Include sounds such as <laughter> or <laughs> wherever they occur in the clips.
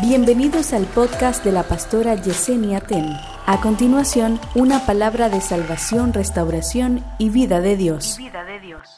Bienvenidos al podcast de la pastora Yesenia Ten. A continuación, una palabra de salvación, restauración y vida de Dios. vida de Dios.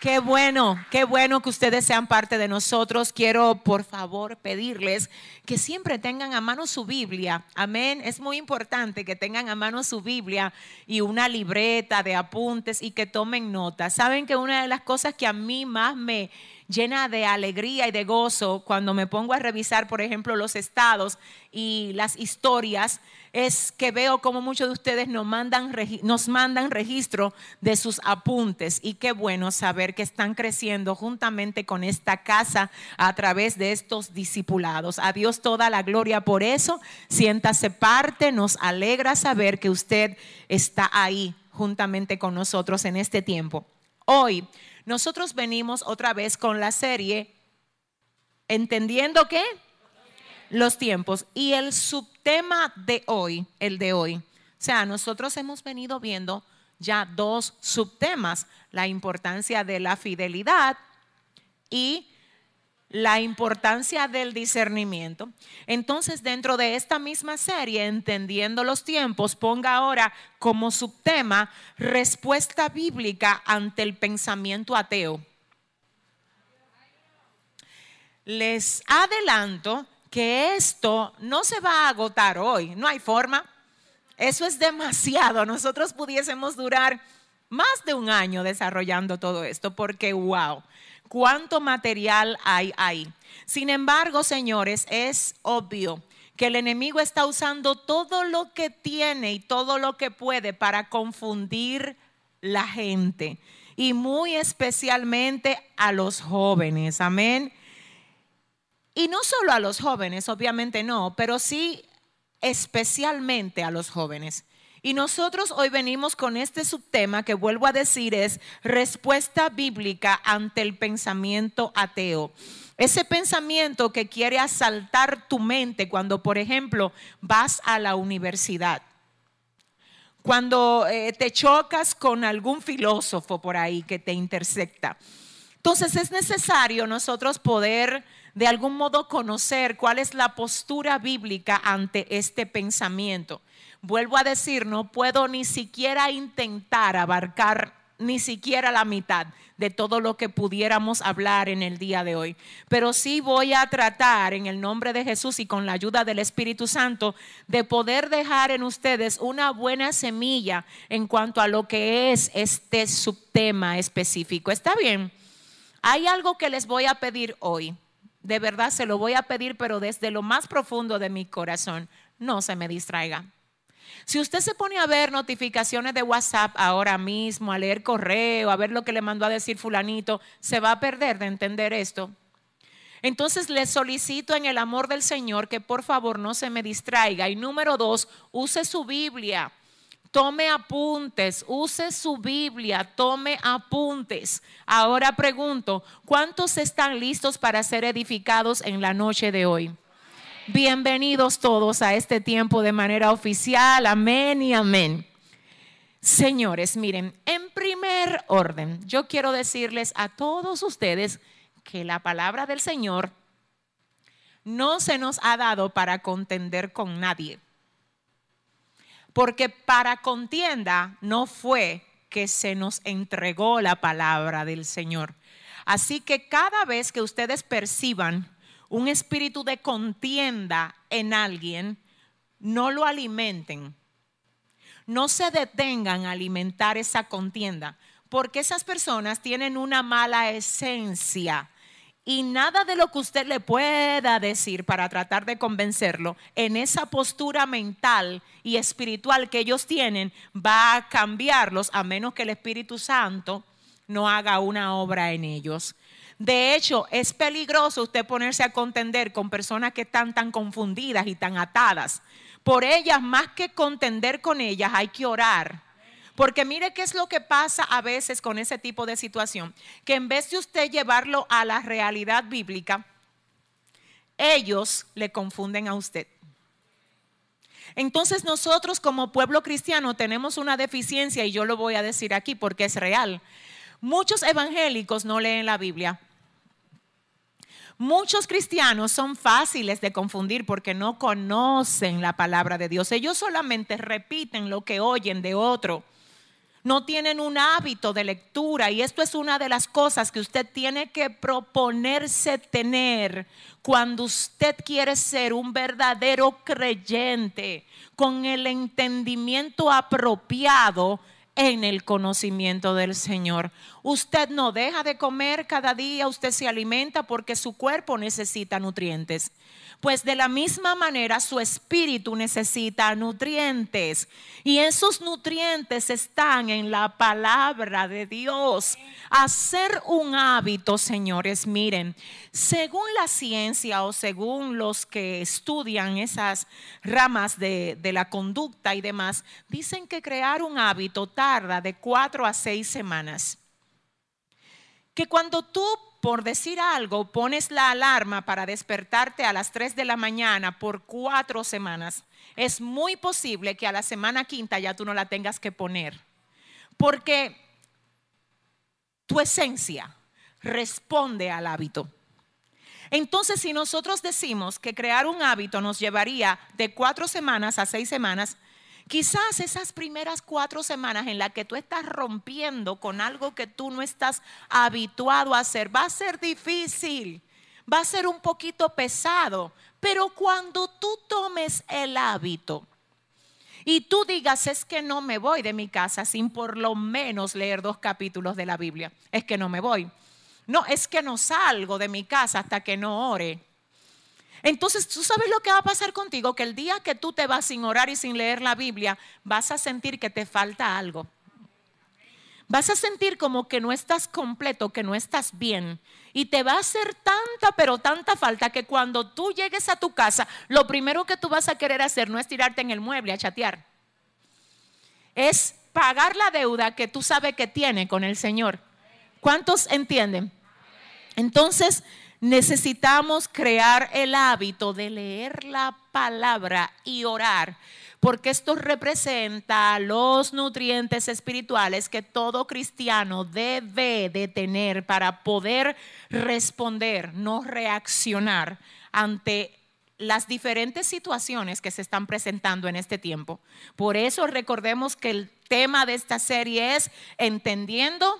Qué bueno, qué bueno que ustedes sean parte de nosotros. Quiero, por favor, pedirles que siempre tengan a mano su Biblia. Amén. Es muy importante que tengan a mano su Biblia y una libreta de apuntes y que tomen notas. Saben que una de las cosas que a mí más me llena de alegría y de gozo cuando me pongo a revisar, por ejemplo, los estados y las historias, es que veo como muchos de ustedes nos mandan, nos mandan registro de sus apuntes y qué bueno saber que están creciendo juntamente con esta casa a través de estos discipulados. A Dios toda la gloria por eso. Siéntase parte, nos alegra saber que usted está ahí juntamente con nosotros en este tiempo. Hoy nosotros venimos otra vez con la serie Entendiendo qué? Los tiempos. Y el subtema de hoy, el de hoy, o sea, nosotros hemos venido viendo ya dos subtemas, la importancia de la fidelidad y la importancia del discernimiento. Entonces, dentro de esta misma serie, entendiendo los tiempos, ponga ahora como subtema respuesta bíblica ante el pensamiento ateo. Les adelanto que esto no se va a agotar hoy, no hay forma. Eso es demasiado. Nosotros pudiésemos durar más de un año desarrollando todo esto porque, wow cuánto material hay ahí. Sin embargo, señores, es obvio que el enemigo está usando todo lo que tiene y todo lo que puede para confundir la gente y muy especialmente a los jóvenes. Amén. Y no solo a los jóvenes, obviamente no, pero sí especialmente a los jóvenes. Y nosotros hoy venimos con este subtema que vuelvo a decir es respuesta bíblica ante el pensamiento ateo. Ese pensamiento que quiere asaltar tu mente cuando, por ejemplo, vas a la universidad. Cuando eh, te chocas con algún filósofo por ahí que te intersecta. Entonces es necesario nosotros poder de algún modo conocer cuál es la postura bíblica ante este pensamiento vuelvo a decir, no puedo ni siquiera intentar abarcar ni siquiera la mitad de todo lo que pudiéramos hablar en el día de hoy. Pero sí voy a tratar en el nombre de Jesús y con la ayuda del Espíritu Santo de poder dejar en ustedes una buena semilla en cuanto a lo que es este subtema específico. ¿Está bien? Hay algo que les voy a pedir hoy. De verdad se lo voy a pedir, pero desde lo más profundo de mi corazón. No se me distraiga. Si usted se pone a ver notificaciones de WhatsApp ahora mismo, a leer correo, a ver lo que le mandó a decir fulanito, se va a perder de entender esto. Entonces le solicito en el amor del Señor que por favor no se me distraiga. Y número dos, use su Biblia. Tome apuntes, use su Biblia, tome apuntes. Ahora pregunto, ¿cuántos están listos para ser edificados en la noche de hoy? Bienvenidos todos a este tiempo de manera oficial. Amén y amén. Señores, miren, en primer orden, yo quiero decirles a todos ustedes que la palabra del Señor no se nos ha dado para contender con nadie. Porque para contienda no fue que se nos entregó la palabra del Señor. Así que cada vez que ustedes perciban un espíritu de contienda en alguien, no lo alimenten. No se detengan a alimentar esa contienda, porque esas personas tienen una mala esencia. Y nada de lo que usted le pueda decir para tratar de convencerlo en esa postura mental y espiritual que ellos tienen va a cambiarlos a menos que el Espíritu Santo no haga una obra en ellos. De hecho, es peligroso usted ponerse a contender con personas que están tan confundidas y tan atadas. Por ellas, más que contender con ellas, hay que orar. Porque mire qué es lo que pasa a veces con ese tipo de situación. Que en vez de usted llevarlo a la realidad bíblica, ellos le confunden a usted. Entonces nosotros como pueblo cristiano tenemos una deficiencia y yo lo voy a decir aquí porque es real. Muchos evangélicos no leen la Biblia Muchos cristianos son fáciles de confundir porque no conocen la palabra de Dios. Ellos solamente repiten lo que oyen de otro. No tienen un hábito de lectura y esto es una de las cosas que usted tiene que proponerse tener cuando usted quiere ser un verdadero creyente con el entendimiento apropiado en el conocimiento del Señor. Usted no deja de comer cada día, usted se alimenta porque su cuerpo necesita nutrientes. Pues de la misma manera su espíritu necesita nutrientes. Y esos nutrientes están en la palabra de Dios. Hacer un hábito, señores, miren, según la ciencia o según los que estudian esas ramas de, de la conducta y demás, dicen que crear un hábito tarda de cuatro a seis semanas que cuando tú por decir algo, pones la alarma para despertarte a las 3 de la mañana por cuatro semanas, es muy posible que a la semana quinta ya tú no la tengas que poner. Porque tu esencia responde al hábito. Entonces, si nosotros decimos que crear un hábito nos llevaría de cuatro semanas a seis semanas, Quizás esas primeras cuatro semanas en las que tú estás rompiendo con algo que tú no estás habituado a hacer, va a ser difícil, va a ser un poquito pesado, pero cuando tú tomes el hábito y tú digas, es que no me voy de mi casa sin por lo menos leer dos capítulos de la Biblia, es que no me voy. No, es que no salgo de mi casa hasta que no ore. Entonces, ¿tú sabes lo que va a pasar contigo? Que el día que tú te vas sin orar y sin leer la Biblia, vas a sentir que te falta algo. Vas a sentir como que no estás completo, que no estás bien. Y te va a hacer tanta, pero tanta falta que cuando tú llegues a tu casa, lo primero que tú vas a querer hacer no es tirarte en el mueble a chatear. Es pagar la deuda que tú sabes que tiene con el Señor. ¿Cuántos entienden? Entonces, necesitamos crear el hábito de leer la palabra y orar, porque esto representa los nutrientes espirituales que todo cristiano debe de tener para poder responder, no reaccionar ante las diferentes situaciones que se están presentando en este tiempo. Por eso recordemos que el tema de esta serie es entendiendo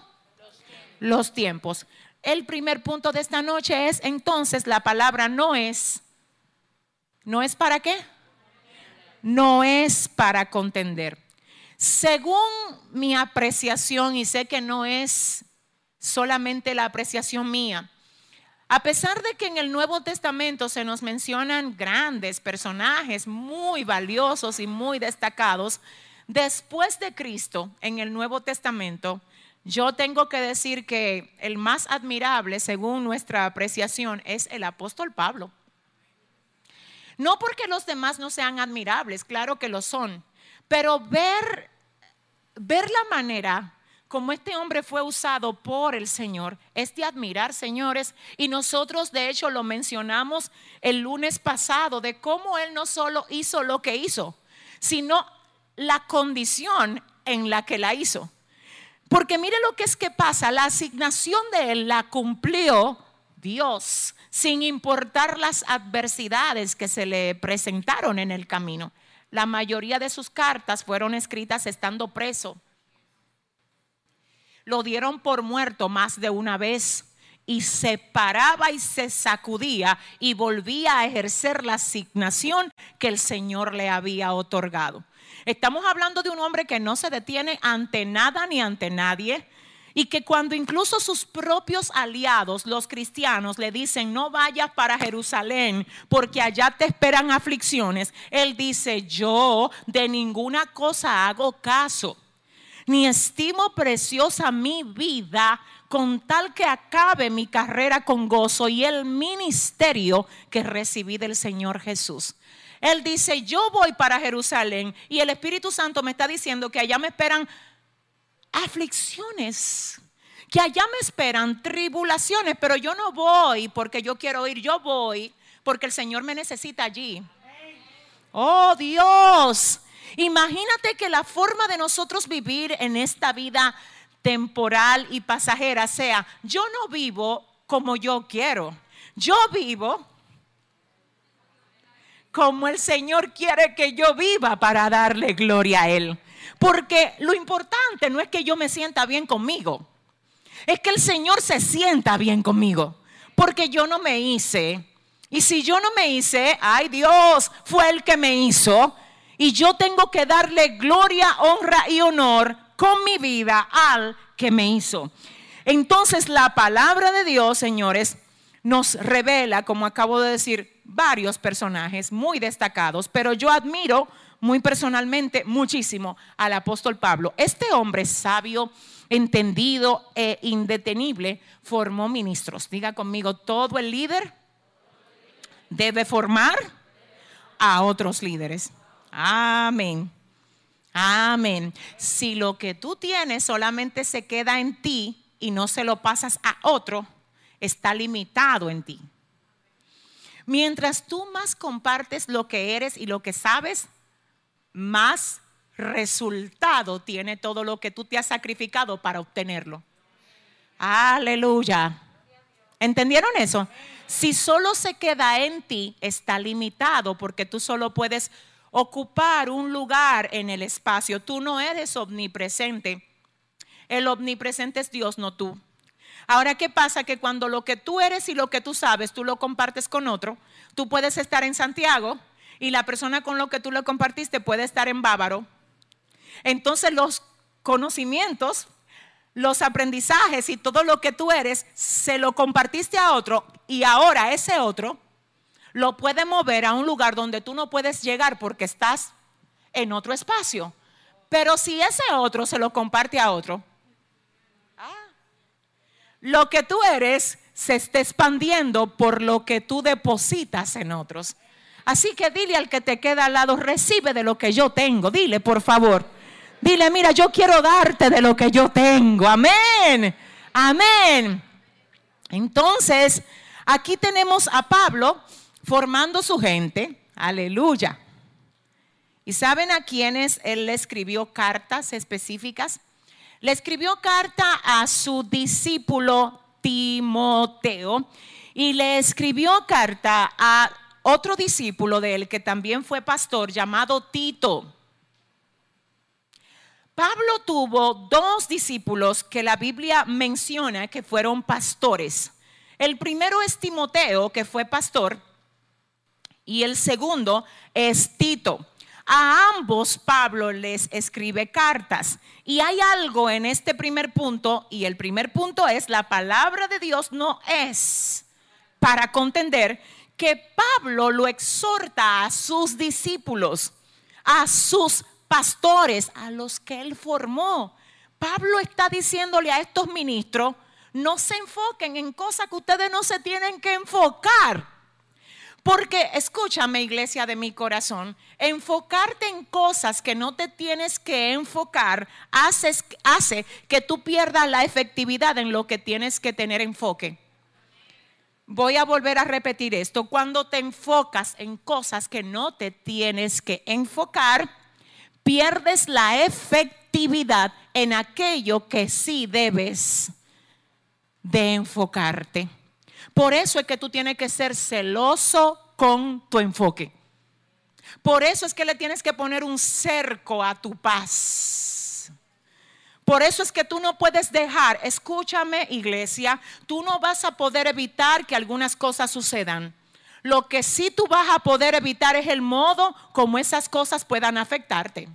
los tiempos. El primer punto de esta noche es entonces la palabra no es. ¿No es para qué? No es para contender. Según mi apreciación, y sé que no es solamente la apreciación mía, a pesar de que en el Nuevo Testamento se nos mencionan grandes personajes muy valiosos y muy destacados, después de Cristo en el Nuevo Testamento yo tengo que decir que el más admirable, según nuestra apreciación, es el apóstol Pablo. No porque los demás no sean admirables, claro que lo son, pero ver, ver la manera como este hombre fue usado por el Señor es de admirar, señores. Y nosotros, de hecho, lo mencionamos el lunes pasado, de cómo Él no solo hizo lo que hizo, sino la condición en la que la hizo. Porque mire lo que es que pasa, la asignación de él la cumplió Dios, sin importar las adversidades que se le presentaron en el camino. La mayoría de sus cartas fueron escritas estando preso. Lo dieron por muerto más de una vez y se paraba y se sacudía y volvía a ejercer la asignación que el Señor le había otorgado. Estamos hablando de un hombre que no se detiene ante nada ni ante nadie. Y que cuando incluso sus propios aliados, los cristianos, le dicen, no vayas para Jerusalén porque allá te esperan aflicciones, él dice, yo de ninguna cosa hago caso, ni estimo preciosa mi vida con tal que acabe mi carrera con gozo y el ministerio que recibí del Señor Jesús. Él dice, yo voy para Jerusalén y el Espíritu Santo me está diciendo que allá me esperan aflicciones, que allá me esperan tribulaciones, pero yo no voy porque yo quiero ir, yo voy porque el Señor me necesita allí. Oh Dios, imagínate que la forma de nosotros vivir en esta vida temporal y pasajera sea, yo no vivo como yo quiero. Yo vivo como el Señor quiere que yo viva para darle gloria a Él. Porque lo importante no es que yo me sienta bien conmigo, es que el Señor se sienta bien conmigo. Porque yo no me hice. Y si yo no me hice, ay Dios, fue el que me hizo. Y yo tengo que darle gloria, honra y honor con mi vida al que me hizo. Entonces la palabra de Dios, señores, nos revela, como acabo de decir, varios personajes muy destacados, pero yo admiro muy personalmente muchísimo al apóstol Pablo. Este hombre sabio, entendido e indetenible formó ministros. Diga conmigo, todo el líder debe formar a otros líderes. Amén. Amén. Si lo que tú tienes solamente se queda en ti y no se lo pasas a otro, está limitado en ti. Mientras tú más compartes lo que eres y lo que sabes, más resultado tiene todo lo que tú te has sacrificado para obtenerlo. Aleluya. ¿Entendieron eso? Si solo se queda en ti, está limitado porque tú solo puedes ocupar un lugar en el espacio. Tú no eres omnipresente. El omnipresente es Dios, no tú. Ahora, ¿qué pasa? Que cuando lo que tú eres y lo que tú sabes, tú lo compartes con otro, tú puedes estar en Santiago y la persona con lo que tú lo compartiste puede estar en Bávaro. Entonces los conocimientos, los aprendizajes y todo lo que tú eres, se lo compartiste a otro y ahora ese otro lo puede mover a un lugar donde tú no puedes llegar porque estás en otro espacio. Pero si ese otro se lo comparte a otro, lo que tú eres se está expandiendo por lo que tú depositas en otros. Así que dile al que te queda al lado, recibe de lo que yo tengo. Dile, por favor. Dile, mira, yo quiero darte de lo que yo tengo. Amén. Amén. Entonces, aquí tenemos a Pablo formando su gente. Aleluya. ¿Y saben a quiénes él le escribió cartas específicas? Le escribió carta a su discípulo Timoteo y le escribió carta a otro discípulo de él que también fue pastor llamado Tito. Pablo tuvo dos discípulos que la Biblia menciona que fueron pastores. El primero es Timoteo, que fue pastor, y el segundo es Tito. A ambos Pablo les escribe cartas. Y hay algo en este primer punto, y el primer punto es, la palabra de Dios no es para contender que Pablo lo exhorta a sus discípulos, a sus pastores, a los que él formó. Pablo está diciéndole a estos ministros, no se enfoquen en cosas que ustedes no se tienen que enfocar. Porque escúchame, iglesia de mi corazón, enfocarte en cosas que no te tienes que enfocar hace, que tú pierdas la efectividad en lo que tienes que tener enfoque. Voy a volver a repetir esto. Cuando te enfocas en cosas que no te tienes que enfocar, pierdes la efectividad en aquello que sí debes de enfocarte. Por eso es que tú tienes que ser celoso con tu enfoque. Por eso es que le tienes que poner un cerco a tu paz. Por eso es que tú no puedes dejar, escúchame iglesia, tú no vas a poder evitar que algunas cosas sucedan. Lo que sí tú vas a poder evitar es el modo como esas cosas puedan afectarte.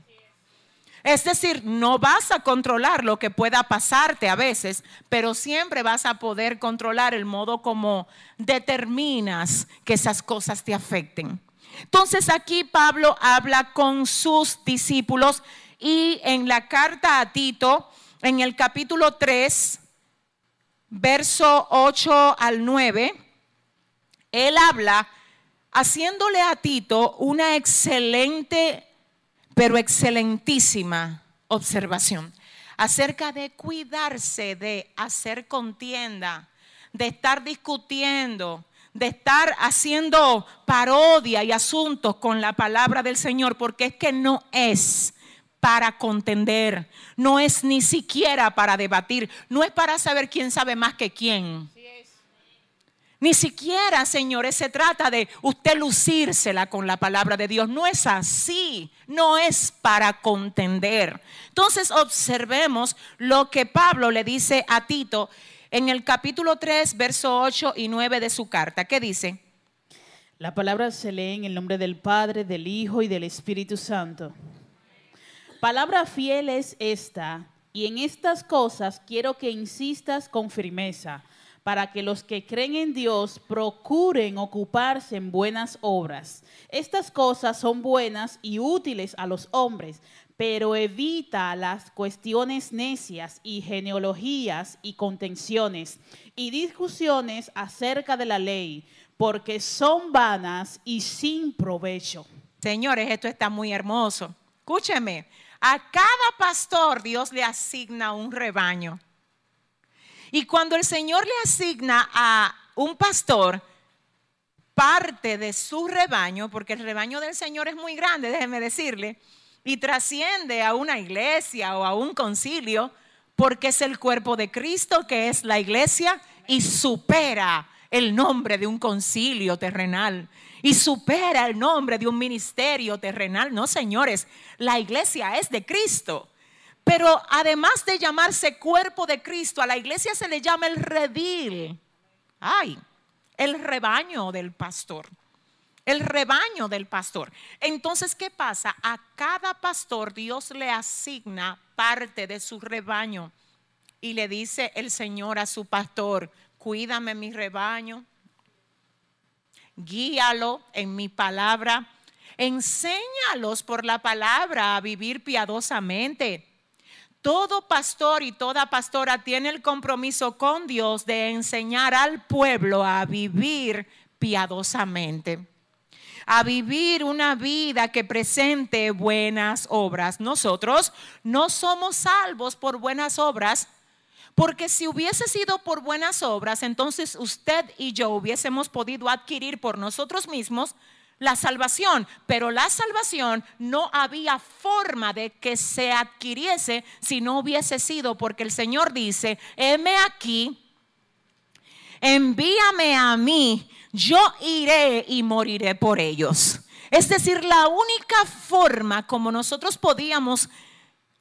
Es decir, no vas a controlar lo que pueda pasarte a veces, pero siempre vas a poder controlar el modo como determinas que esas cosas te afecten. Entonces aquí Pablo habla con sus discípulos y en la carta a Tito, en el capítulo 3, verso 8 al 9, él habla haciéndole a Tito una excelente pero excelentísima observación acerca de cuidarse, de hacer contienda, de estar discutiendo, de estar haciendo parodia y asuntos con la palabra del Señor, porque es que no es para contender, no es ni siquiera para debatir, no es para saber quién sabe más que quién. Ni siquiera, señores, se trata de usted lucírsela con la palabra de Dios. No es así. No es para contender. Entonces observemos lo que Pablo le dice a Tito en el capítulo 3, verso 8 y 9 de su carta. ¿Qué dice? La palabra se lee en el nombre del Padre, del Hijo y del Espíritu Santo. Palabra fiel es esta, y en estas cosas quiero que insistas con firmeza para que los que creen en Dios procuren ocuparse en buenas obras. Estas cosas son buenas y útiles a los hombres, pero evita las cuestiones necias y genealogías y contenciones y discusiones acerca de la ley, porque son vanas y sin provecho. Señores, esto está muy hermoso. Escúcheme, a cada pastor Dios le asigna un rebaño. Y cuando el Señor le asigna a un pastor parte de su rebaño, porque el rebaño del Señor es muy grande, déjeme decirle, y trasciende a una iglesia o a un concilio, porque es el cuerpo de Cristo que es la iglesia y supera el nombre de un concilio terrenal y supera el nombre de un ministerio terrenal. No, señores, la iglesia es de Cristo. Pero además de llamarse cuerpo de Cristo, a la iglesia se le llama el redil. Ay, el rebaño del pastor. El rebaño del pastor. Entonces, ¿qué pasa? A cada pastor Dios le asigna parte de su rebaño. Y le dice el Señor a su pastor, cuídame mi rebaño, guíalo en mi palabra, enséñalos por la palabra a vivir piadosamente todo pastor y toda pastora tiene el compromiso con Dios de enseñar al pueblo a vivir piadosamente, a vivir una vida que presente buenas obras. Nosotros no somos salvos por buenas obras, porque si hubiese sido por buenas obras, entonces usted y yo hubiésemos podido adquirir por nosotros mismos la salvación, pero la salvación no había forma de que se adquiriese si no hubiese sido porque el Señor dice, heme aquí, envíame a mí, yo iré y moriré por ellos. Es decir, la única forma como nosotros podíamos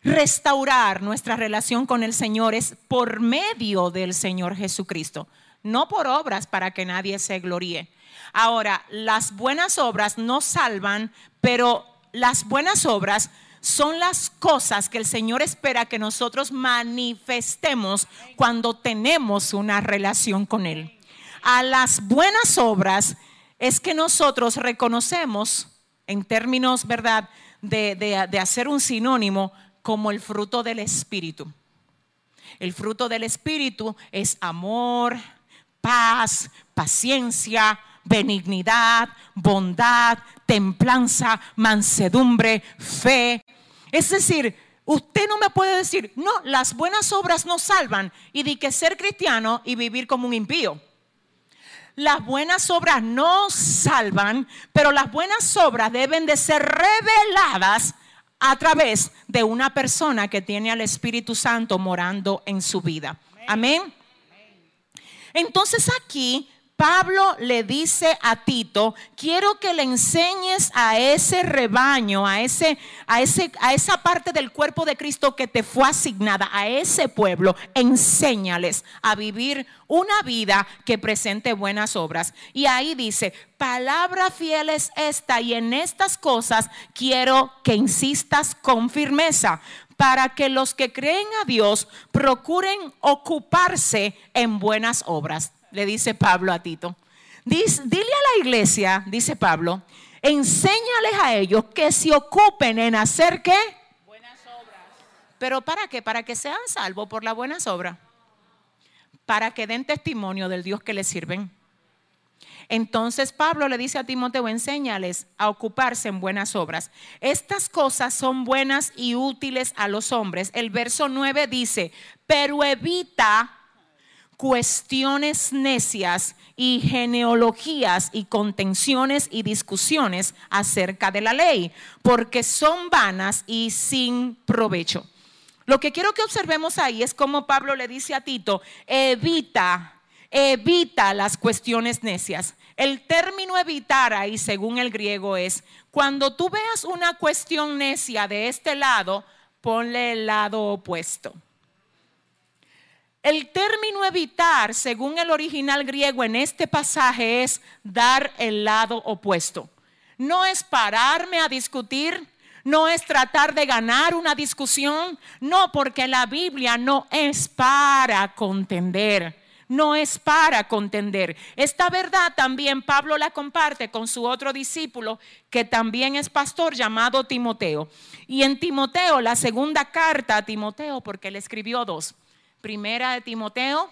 restaurar nuestra relación con el Señor es por medio del Señor Jesucristo, no por obras para que nadie se gloríe. Ahora, las buenas obras no salvan, pero las buenas obras son las cosas que el Señor espera que nosotros manifestemos cuando tenemos una relación con Él. A las buenas obras es que nosotros reconocemos, en términos, ¿verdad?, de, de hacer un sinónimo como el fruto del Espíritu. El fruto del Espíritu es amor, paz, paciencia, benignidad, bondad, templanza, mansedumbre, fe. Es decir, usted no me puede decir, no, las buenas obras no salvan y di que ser cristiano y vivir como un impío. Las buenas obras no salvan, pero las buenas obras deben de ser reveladas a través de una persona que tiene al Espíritu Santo morando en su vida. Amén. Entonces aquí Pablo le dice a Tito, quiero que le enseñes a ese rebaño, a, ese, a, ese, a esa parte del cuerpo de Cristo que te fue asignada, a ese pueblo, enséñales a vivir una vida que presente buenas obras. Y ahí dice, palabra fiel es esta y en estas cosas quiero que insistas con firmeza para que los que creen a Dios procuren ocuparse en buenas obras le dice Pablo a Tito. dile a la iglesia, dice Pablo, enséñales a ellos que se ocupen en hacer qué? Buenas obras. ¿Pero para qué? Para que sean salvos por las buenas obras. Para que den testimonio del Dios que les sirven. Entonces Pablo le dice a Timoteo, enséñales a ocuparse en buenas obras. Estas cosas son buenas y útiles a los hombres. El verso 9 dice, pero evita cuestiones necias y genealogías y contenciones y discusiones acerca de la ley, porque son vanas y sin provecho. Lo que quiero que observemos ahí es como Pablo le dice a Tito, evita evita las cuestiones necias. El término evitar ahí, según el griego, es cuando tú veas una cuestión necia de este lado, ponle el lado opuesto. El término evitar, según el original griego en este pasaje, es dar el lado opuesto. No es pararme a discutir, no es tratar de ganar una discusión, no, porque la Biblia no es para contender no es para contender. Esta verdad también Pablo la comparte con su otro discípulo, que también es pastor, llamado Timoteo. Y en Timoteo, la segunda carta a Timoteo, porque él escribió dos, primera de Timoteo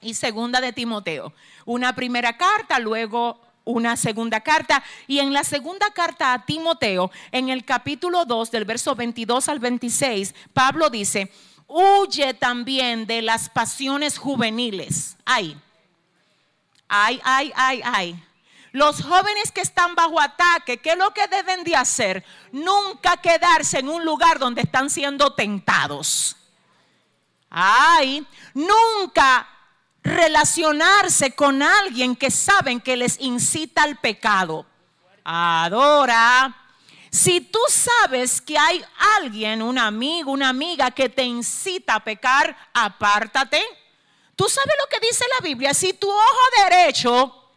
y segunda de Timoteo. Una primera carta, luego una segunda carta. Y en la segunda carta a Timoteo, en el capítulo 2, del verso 22 al 26, Pablo dice, huye también de las pasiones juveniles. Ay, ay, ay, ay, ay. Los jóvenes que están bajo ataque, ¿qué es lo que deben de hacer? Nunca quedarse en un lugar donde están siendo tentados. Ay, nunca relacionarse con alguien que saben que les incita al pecado. Adora. Si tú sabes que hay alguien, un amigo, una amiga que te incita a pecar, apártate. Tú sabes lo que dice la Biblia. Si tu ojo derecho,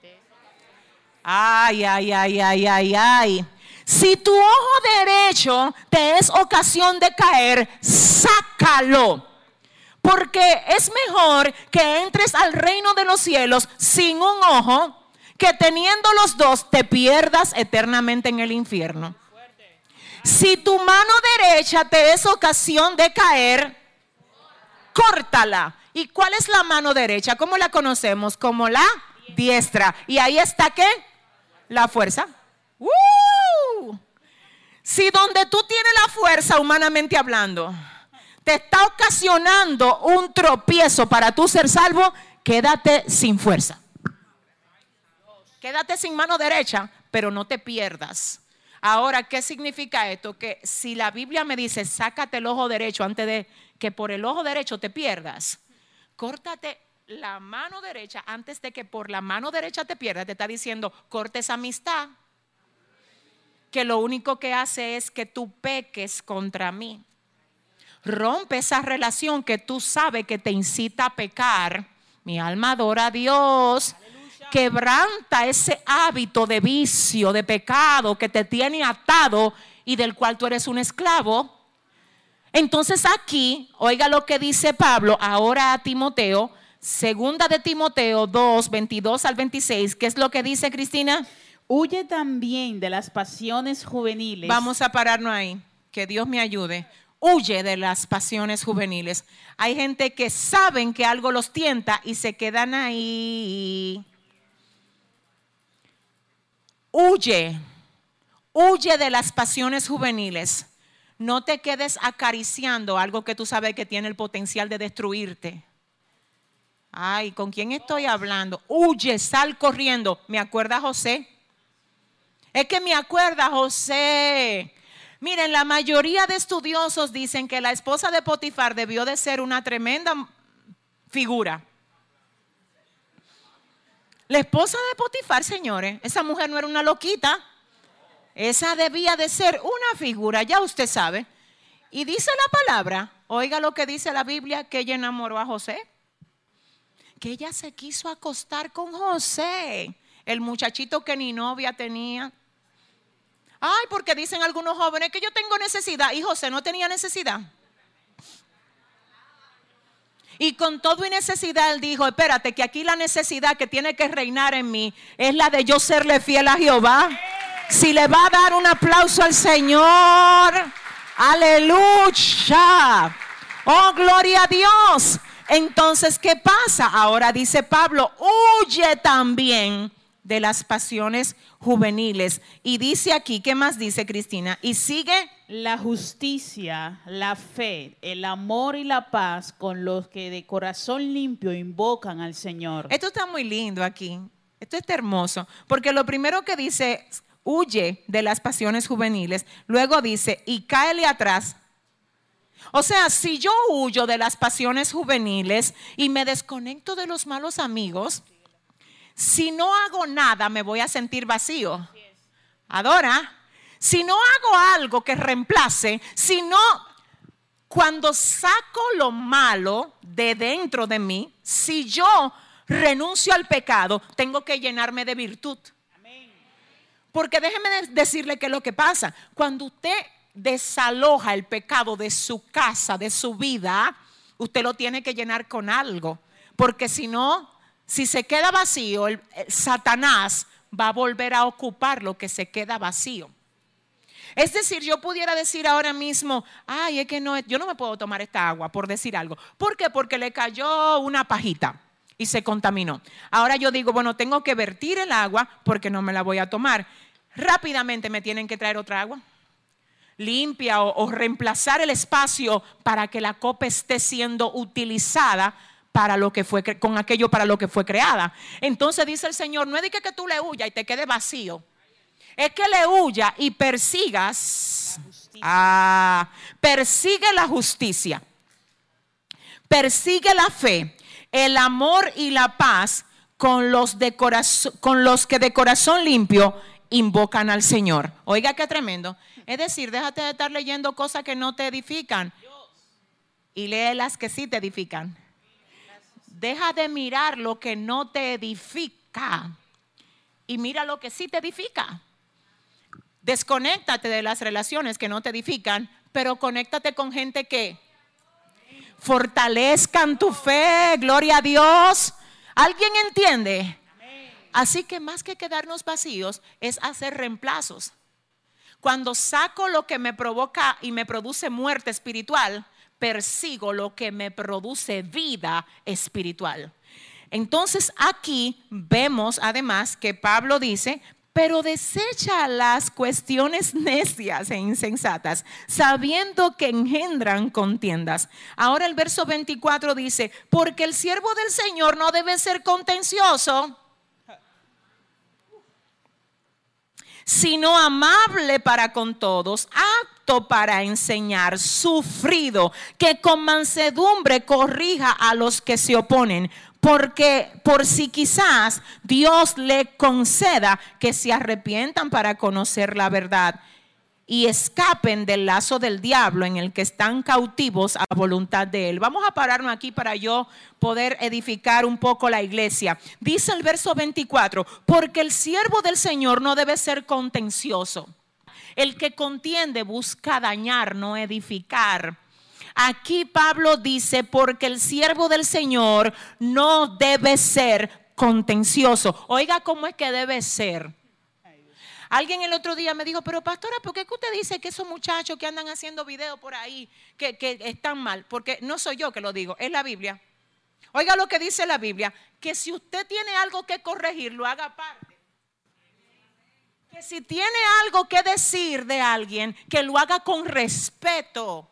ay, ay, ay, ay, ay, ay. Si tu ojo derecho te es ocasión de caer, sácalo. Porque es mejor que entres al reino de los cielos sin un ojo que teniendo los dos te pierdas eternamente en el infierno. Si tu mano derecha te es ocasión de caer, córtala. ¿Y cuál es la mano derecha? ¿Cómo la conocemos? Como la diestra. ¿Y ahí está qué? La fuerza. Si donde tú tienes la fuerza, humanamente hablando, te está ocasionando un tropiezo para tú ser salvo, quédate sin fuerza. Quédate sin mano derecha, pero no te pierdas. Ahora, ¿qué significa esto? Que si la Biblia me dice, sácate el ojo derecho antes de que por el ojo derecho te pierdas, córtate la mano derecha antes de que por la mano derecha te pierdas, te está diciendo, cortes amistad, que lo único que hace es que tú peques contra mí. Rompe esa relación que tú sabes que te incita a pecar. Mi alma adora a Dios quebranta ese hábito de vicio, de pecado que te tiene atado y del cual tú eres un esclavo. Entonces aquí, oiga lo que dice Pablo ahora a Timoteo, segunda de Timoteo 2, 22 al 26, ¿qué es lo que dice Cristina? Huye también de las pasiones juveniles. Vamos a pararnos ahí, que Dios me ayude. Huye de las pasiones juveniles. Hay gente que saben que algo los tienta y se quedan ahí Huye, huye de las pasiones juveniles. No te quedes acariciando algo que tú sabes que tiene el potencial de destruirte. Ay, ¿con quién estoy hablando? Huye, sal corriendo. ¿Me acuerda José? Es que me acuerda José. Miren, la mayoría de estudiosos dicen que la esposa de Potifar debió de ser una tremenda figura. La esposa de Potifar, señores, esa mujer no era una loquita. Esa debía de ser una figura, ya usted sabe. Y dice la palabra, oiga lo que dice la Biblia, que ella enamoró a José. Que ella se quiso acostar con José, el muchachito que ni novia tenía. Ay, porque dicen algunos jóvenes que yo tengo necesidad y José no tenía necesidad. Y con todo y necesidad él dijo, espérate, que aquí la necesidad que tiene que reinar en mí es la de yo serle fiel a Jehová. Si le va a dar un aplauso al Señor, aleluya. Oh, gloria a Dios. Entonces, ¿qué pasa? Ahora dice Pablo, huye también de las pasiones juveniles. Y dice aquí, ¿qué más dice Cristina? Y sigue la justicia, la fe, el amor y la paz con los que de corazón limpio invocan al Señor. Esto está muy lindo aquí. Esto está hermoso. Porque lo primero que dice, huye de las pasiones juveniles. Luego dice, y cáele atrás. O sea, si yo huyo de las pasiones juveniles y me desconecto de los malos amigos, si no hago nada me voy a sentir vacío. Adora, si no hago algo que reemplace, si no, cuando saco lo malo de dentro de mí, si yo renuncio al pecado, tengo que llenarme de virtud. Porque déjeme decirle qué es lo que pasa. Cuando usted desaloja el pecado de su casa, de su vida, usted lo tiene que llenar con algo. Porque si no, si se queda vacío, el, Satanás va a volver a ocupar lo que se queda vacío. Es decir, yo pudiera decir ahora mismo, ay, es que no, yo no me puedo tomar esta agua, por decir algo. ¿Por qué? Porque le cayó una pajita y se contaminó. Ahora yo digo, bueno, tengo que vertir el agua porque no me la voy a tomar. Rápidamente me tienen que traer otra agua limpia o, reemplazar el espacio para que la copa esté siendo utilizada para lo que fue con aquello para lo que fue creada. Entonces dice el Señor, no es de que, tú le huyas y te quede vacío. Es que le huya y persigas. Ah, persigue la justicia. Persigue la fe, el amor y la paz con los, de con los que de corazón limpio invocan al Señor. Oiga qué tremendo. Es decir, déjate de estar leyendo cosas que no te edifican y lee las que sí te edifican. Deja de mirar lo que no te edifica y mira lo que sí te edifica. Desconéctate de las relaciones que no te edifican, pero conéctate con gente que fortalezcan tu fe, gloria a Dios. ¿Alguien entiende? Así que más que quedarnos vacíos es hacer reemplazos. Cuando saco lo que me provoca y me produce muerte espiritual, persigo lo que me produce vida espiritual. Entonces aquí vemos además que Pablo dice, pero desecha las cuestiones necias e insensatas, sabiendo que engendran contiendas. Ahora el verso 24 dice, porque el siervo del Señor no debe ser contencioso sino amable para con todos, apto para enseñar, sufrido, que con mansedumbre corrija a los que se oponen, porque por si quizás Dios le conceda que se arrepientan para conocer la verdad y escapen del lazo del diablo en el que están cautivos a voluntad de él. Vamos a pararnos aquí para yo poder edificar un poco la iglesia. Dice el verso 24, porque el siervo del Señor no debe ser contencioso. El que contiende busca dañar, no edificar. Aquí Pablo dice, porque el siervo del Señor no debe ser contencioso. Oiga cómo es que debe ser. Alguien el otro día me dijo, pero pastora, ¿por qué usted dice que esos muchachos que andan haciendo videos por ahí, que, que están mal? Porque no soy yo que lo digo, es la Biblia. Oiga lo que dice la Biblia, que si usted tiene algo que corregir, lo haga aparte. Que si tiene algo que decir de alguien, que lo haga con respeto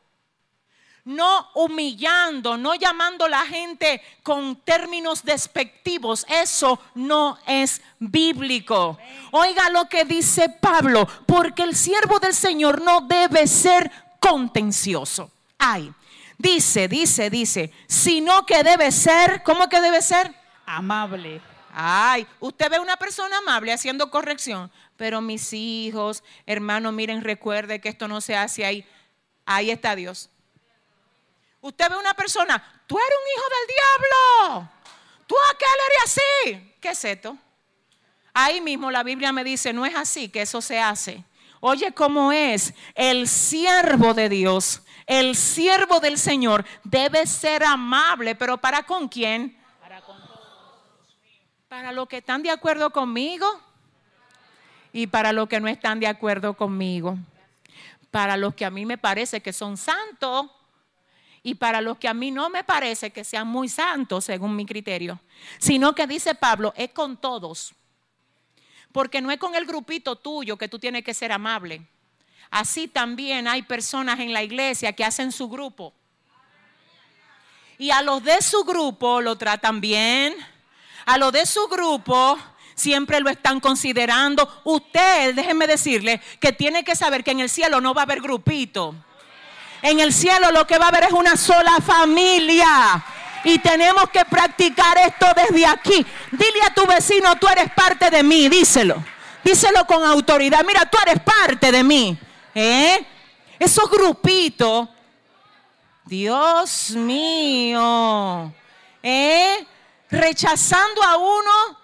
no humillando, no llamando a la gente con términos despectivos. Eso no es bíblico. Oiga lo que dice Pablo, porque el siervo del Señor no debe ser contencioso. Ay, dice, dice, dice, sino que debe ser, ¿cómo que debe ser? Amable. Ay, usted ve una persona amable haciendo corrección, pero mis hijos, hermanos, miren, recuerde que esto no se hace ahí. Ahí está Dios. Usted ve una persona, tú eres un hijo del diablo. Tú aquel eres así. ¿Qué es esto? Ahí mismo la Biblia me dice, no es así que eso se hace. Oye, ¿cómo es? El siervo de Dios, el siervo del Señor debe ser amable, pero ¿para con quién? Para con todos. Para los que están de acuerdo conmigo y para los que no están de acuerdo conmigo. Para los que a mí me parece que son santos y para los que a mí no me parece que sean muy santos según mi criterio, sino que dice Pablo, es con todos. Porque no es con el grupito tuyo que tú tienes que ser amable. Así también hay personas en la iglesia que hacen su grupo. Y a los de su grupo lo tratan bien. A los de su grupo siempre lo están considerando. Usted, déjeme decirle, que tiene que saber que en el cielo no va a haber grupito. En el cielo lo que va a haber es una sola familia. Y tenemos que practicar esto desde aquí. Dile a tu vecino, tú eres parte de mí, díselo. Díselo con autoridad. Mira, tú eres parte de mí. ¿Eh? Esos grupitos. Dios mío. ¿Eh? Rechazando a uno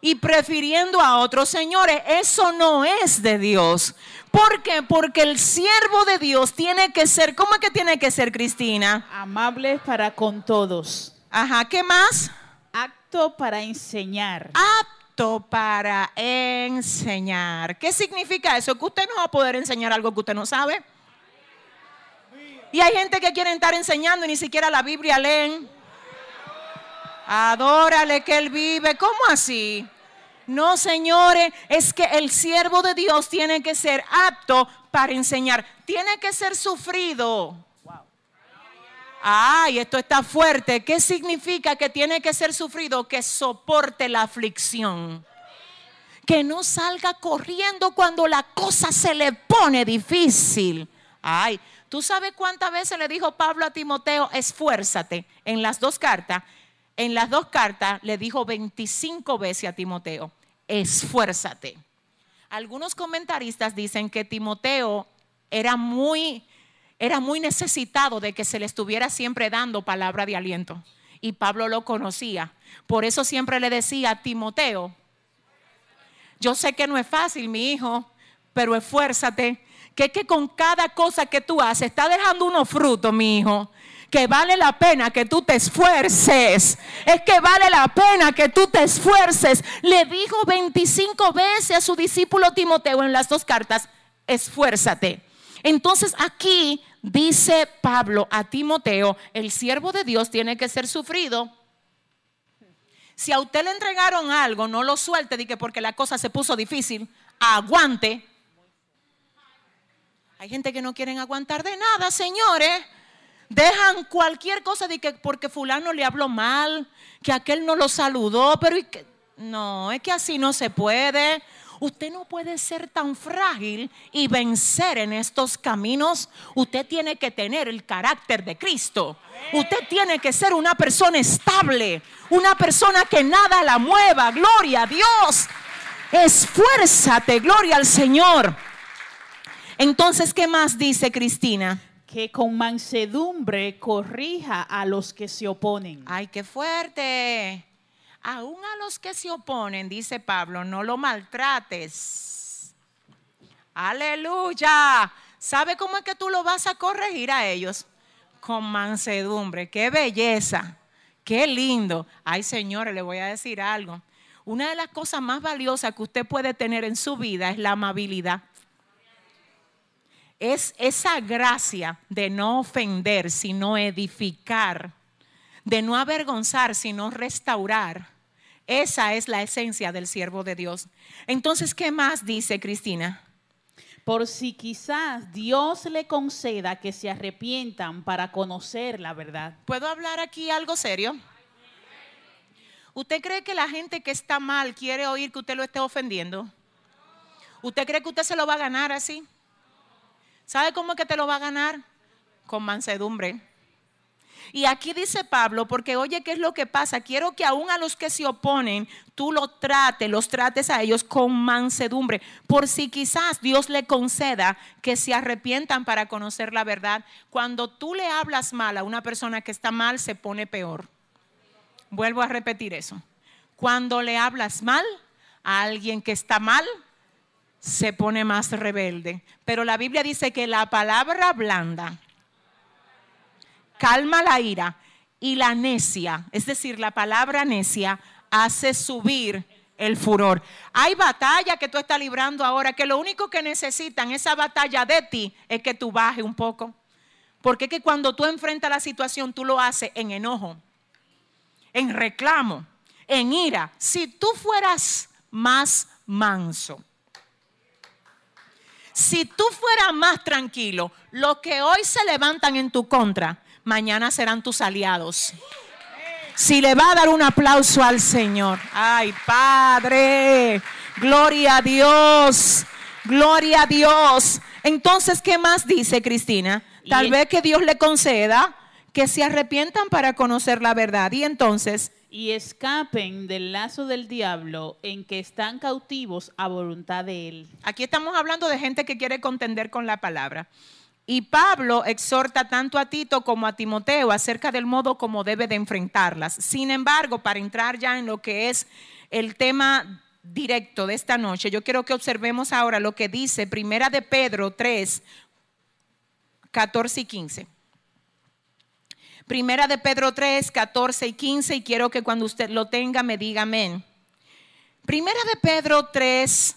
y prefiriendo a otros. Señores, eso no es de Dios. ¿Por qué? Porque el siervo de Dios tiene que ser, ¿cómo es que tiene que ser, Cristina? Amable para con todos. Ajá, ¿qué más? Apto para enseñar. Apto para enseñar. ¿Qué significa eso? Que usted no va a poder enseñar algo que usted no sabe. Y hay gente que quiere estar enseñando y ni siquiera la Biblia leen. Adórale que Él vive. ¿Cómo así? No, señores, es que el siervo de Dios tiene que ser apto para enseñar. Tiene que ser sufrido. Ay, esto está fuerte. ¿Qué significa que tiene que ser sufrido? Que soporte la aflicción. Que no salga corriendo cuando la cosa se le pone difícil. Ay, ¿tú sabes cuántas veces le dijo Pablo a Timoteo, esfuérzate en las dos cartas? En las dos cartas le dijo 25 veces a Timoteo, esfuérzate. Algunos comentaristas dicen que Timoteo era muy, era muy necesitado de que se le estuviera siempre dando palabra de aliento. Y Pablo lo conocía. Por eso siempre le decía a Timoteo, yo sé que no es fácil, mi hijo, pero esfuérzate, que es que con cada cosa que tú haces está dejando unos frutos, mi hijo que vale la pena que tú te esfuerces. Es que vale la pena que tú te esfuerces. Le dijo 25 veces a su discípulo Timoteo en las dos cartas, esfuérzate. Entonces aquí dice Pablo a Timoteo, el siervo de Dios tiene que ser sufrido. Si a usted le entregaron algo, no lo suelte que porque la cosa se puso difícil. Aguante. Hay gente que no quieren aguantar de nada, señores. Dejan cualquier cosa de que porque fulano le habló mal, que aquel no lo saludó, pero no, es que así no se puede. Usted no puede ser tan frágil y vencer en estos caminos. Usted tiene que tener el carácter de Cristo. Usted tiene que ser una persona estable, una persona que nada la mueva. Gloria a Dios. Esfuérzate, gloria al Señor. Entonces, ¿qué más dice Cristina? Que con mansedumbre corrija a los que se oponen. Ay, qué fuerte. Aún a los que se oponen, dice Pablo, no lo maltrates. Aleluya. ¿Sabe cómo es que tú lo vas a corregir a ellos? Con mansedumbre. Qué belleza. Qué lindo. Ay, señores, le voy a decir algo. Una de las cosas más valiosas que usted puede tener en su vida es la amabilidad es esa gracia de no ofender, sino edificar, de no avergonzar, sino restaurar. Esa es la esencia del siervo de Dios. Entonces, ¿qué más dice Cristina? Por si quizás Dios le conceda que se arrepientan para conocer la verdad. ¿Puedo hablar aquí algo serio? ¿Usted cree que la gente que está mal quiere oír que usted lo esté ofendiendo? ¿Usted cree que usted se lo va a ganar así? ¿Sabe cómo es que te lo va a ganar? Con mansedumbre. Y aquí dice Pablo, porque oye, ¿qué es lo que pasa? Quiero que aún a los que se oponen, tú lo trates, los trates a ellos con mansedumbre, por si quizás Dios le conceda que se arrepientan para conocer la verdad. Cuando tú le hablas mal a una persona que está mal, se pone peor. Vuelvo a repetir eso. Cuando le hablas mal a alguien que está mal, se pone más rebelde. Pero la Biblia dice que la palabra blanda calma la ira y la necia, es decir, la palabra necia hace subir el furor. Hay batalla que tú estás librando ahora que lo único que necesitan esa batalla de ti es que tú bajes un poco. Porque es que cuando tú enfrentas la situación, tú lo haces en enojo, en reclamo, en ira. Si tú fueras más manso, si tú fueras más tranquilo, los que hoy se levantan en tu contra, mañana serán tus aliados. Si le va a dar un aplauso al Señor. Ay, Padre, gloria a Dios, gloria a Dios. Entonces, ¿qué más dice Cristina? Tal Y- vez que Dios le conceda que se arrepientan para conocer la verdad. Y entonces, y escapen del lazo del diablo en que están cautivos a voluntad de él. aquí estamos hablando de gente que quiere contender con la palabra. Y Pablo exhorta tanto a Tito como a Timoteo acerca del modo como debe de enfrentarlas. Sin embargo, para entrar ya en lo que es el tema directo de esta noche, yo quiero que observemos ahora lo que dice Primera de Pedro 3, 14 y 15. Primera de Pedro 3, 14 y 15, y quiero que cuando usted lo tenga me diga amén. Primera de Pedro 3,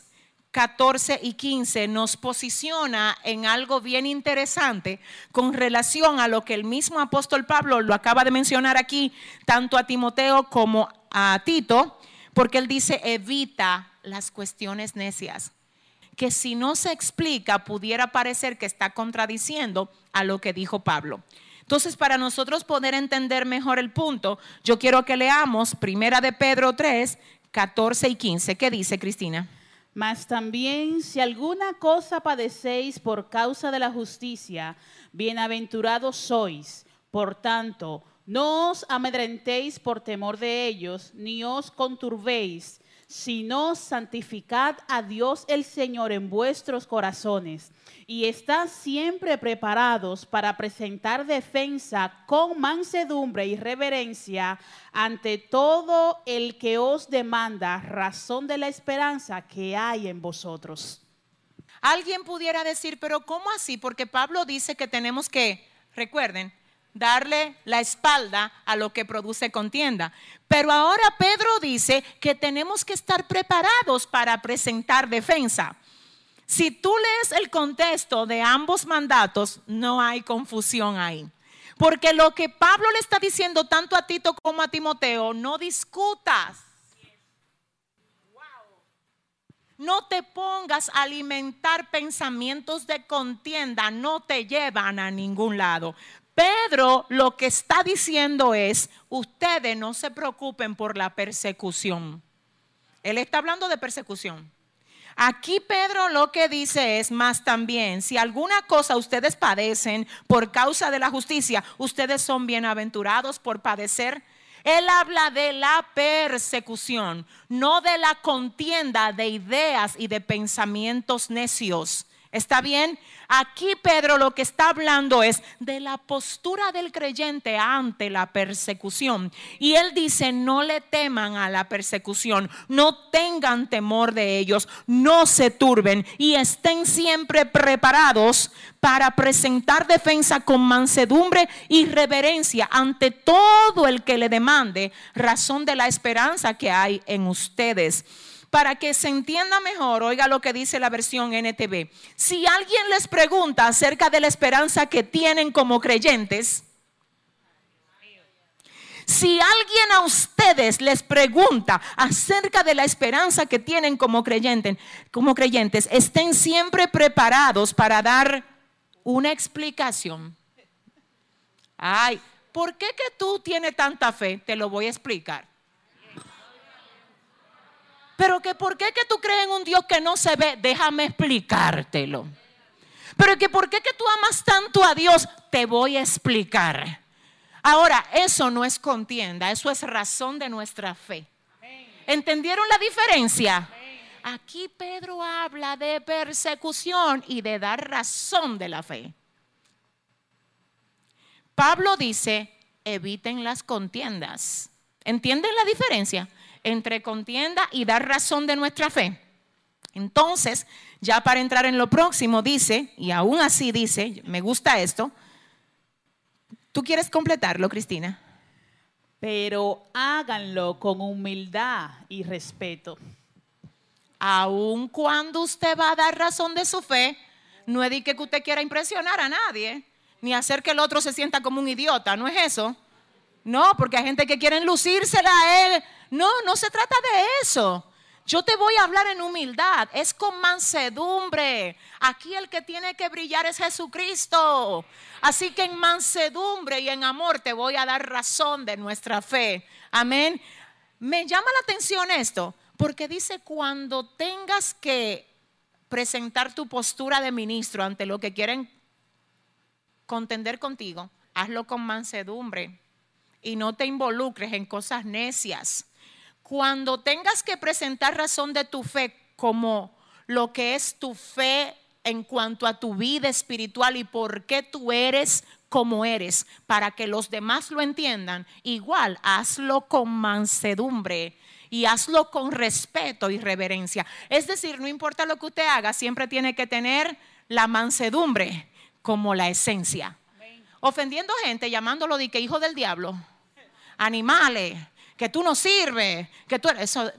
14 y 15 nos posiciona en algo bien interesante con relación a lo que el mismo apóstol Pablo lo acaba de mencionar aquí, tanto a Timoteo como a Tito, porque él dice, evita las cuestiones necias que si no se explica pudiera parecer que está contradiciendo a lo que dijo Pablo. Entonces, para nosotros poder entender mejor el punto, yo quiero que leamos Primera de Pedro 3, 14 y 15. ¿Qué dice Cristina? Mas también si alguna cosa padecéis por causa de la justicia, bienaventurados sois. Por tanto, no os amedrentéis por temor de ellos, ni os conturbéis, sino santificad a Dios el Señor en vuestros corazones, y estad siempre preparados para presentar defensa con mansedumbre y reverencia ante todo el que os demanda razón de la esperanza que hay en vosotros. Alguien pudiera decir, pero ¿cómo así? Porque Pablo dice que tenemos que, recuerden, darle la espalda a lo que produce contienda. Pero ahora Pedro dice que tenemos que estar preparados para presentar defensa. Si tú lees el contexto de ambos mandatos, no hay confusión ahí. Porque lo que Pablo le está diciendo tanto a Tito como a Timoteo, no discutas. No te pongas a alimentar pensamientos de contienda, no te llevan a ningún lado. Pedro lo que está diciendo es, ustedes no se preocupen por la persecución. Él está hablando de persecución. Aquí Pedro lo que dice es, más también, si alguna cosa ustedes padecen por causa de la justicia, ustedes son bienaventurados por padecer. Él habla de la persecución, no de la contienda de ideas y de pensamientos necios. ¿Está bien? Aquí Pedro lo que está hablando es de la postura del creyente ante la persecución. Y él dice, no le teman a la persecución, no tengan temor de ellos, no se turben y estén siempre preparados para presentar defensa con mansedumbre y reverencia ante todo el que le demande razón de la esperanza que hay en ustedes para que se entienda mejor, oiga lo que dice la versión NTV. Si alguien les pregunta acerca de la esperanza que tienen como creyentes, si alguien a ustedes les pregunta acerca de la esperanza que tienen como creyentes, como creyentes, estén siempre preparados para dar una explicación. Ay, ¿por qué que tú tienes tanta fe? Te lo voy a explicar. Pero que por qué que tú crees en un Dios que no se ve, déjame explicártelo. Pero que por qué que tú amas tanto a Dios, te voy a explicar. Ahora, eso no es contienda, eso es razón de nuestra fe. ¿Entendieron la diferencia? Aquí Pedro habla de persecución y de dar razón de la fe. Pablo dice, eviten las contiendas. ¿Entienden la diferencia entre contienda y dar razón de nuestra fe? Entonces, ya para entrar en lo próximo, dice, y aún así dice, me gusta esto, ¿tú quieres completarlo, Cristina? Pero háganlo con humildad y respeto. Aun cuando usted va a dar razón de su fe, no es de que usted quiera impresionar a nadie, ni hacer que el otro se sienta como un idiota, ¿no es eso? No, porque hay gente que quiere lucírsela a él. No, no se trata de eso. Yo te voy a hablar en humildad, es con mansedumbre. Aquí el que tiene que brillar es Jesucristo. Así que en mansedumbre y en amor te voy a dar razón de nuestra fe. Amén. Me llama la atención esto, porque dice cuando tengas que presentar tu postura de ministro ante lo que quieren contender contigo, hazlo con mansedumbre y no te involucres en cosas necias. Cuando tengas que presentar razón de tu fe como lo que es tu fe en cuanto a tu vida espiritual y por qué tú eres como eres, para que los demás lo entiendan, igual hazlo con mansedumbre y hazlo con respeto y reverencia. Es decir, no importa lo que usted haga, siempre tiene que tener la mansedumbre como la esencia. Ofendiendo gente, llamándolo de que hijo del diablo, animales, que tú no sirves, que tú eres, eso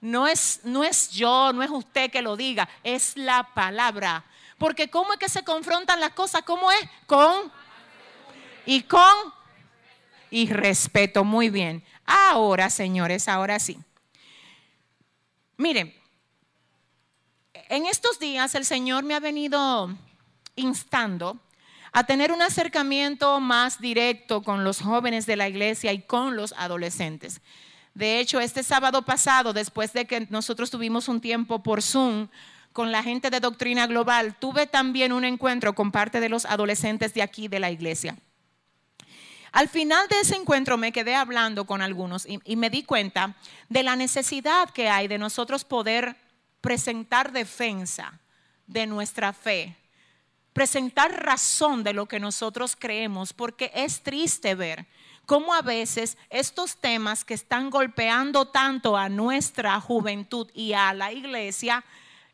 no es, no es yo, no es usted que lo diga, es la palabra. Porque ¿cómo es que se confrontan las cosas? ¿Cómo es? Con y con y respeto. Muy bien. Ahora, señores, ahora sí. Miren, en estos días el Señor me ha venido instando a tener un acercamiento más directo con los jóvenes de la iglesia y con los adolescentes. De hecho, este sábado pasado, después de que nosotros tuvimos un tiempo por Zoom con la gente de Doctrina Global, tuve también un encuentro con parte de los adolescentes de aquí de la iglesia. Al final de ese encuentro me quedé hablando con algunos y, me di cuenta de la necesidad que hay de nosotros poder presentar defensa de nuestra fe, presentar razón de lo que nosotros creemos, porque es triste ver cómo a veces estos temas que están golpeando tanto a nuestra juventud y a la iglesia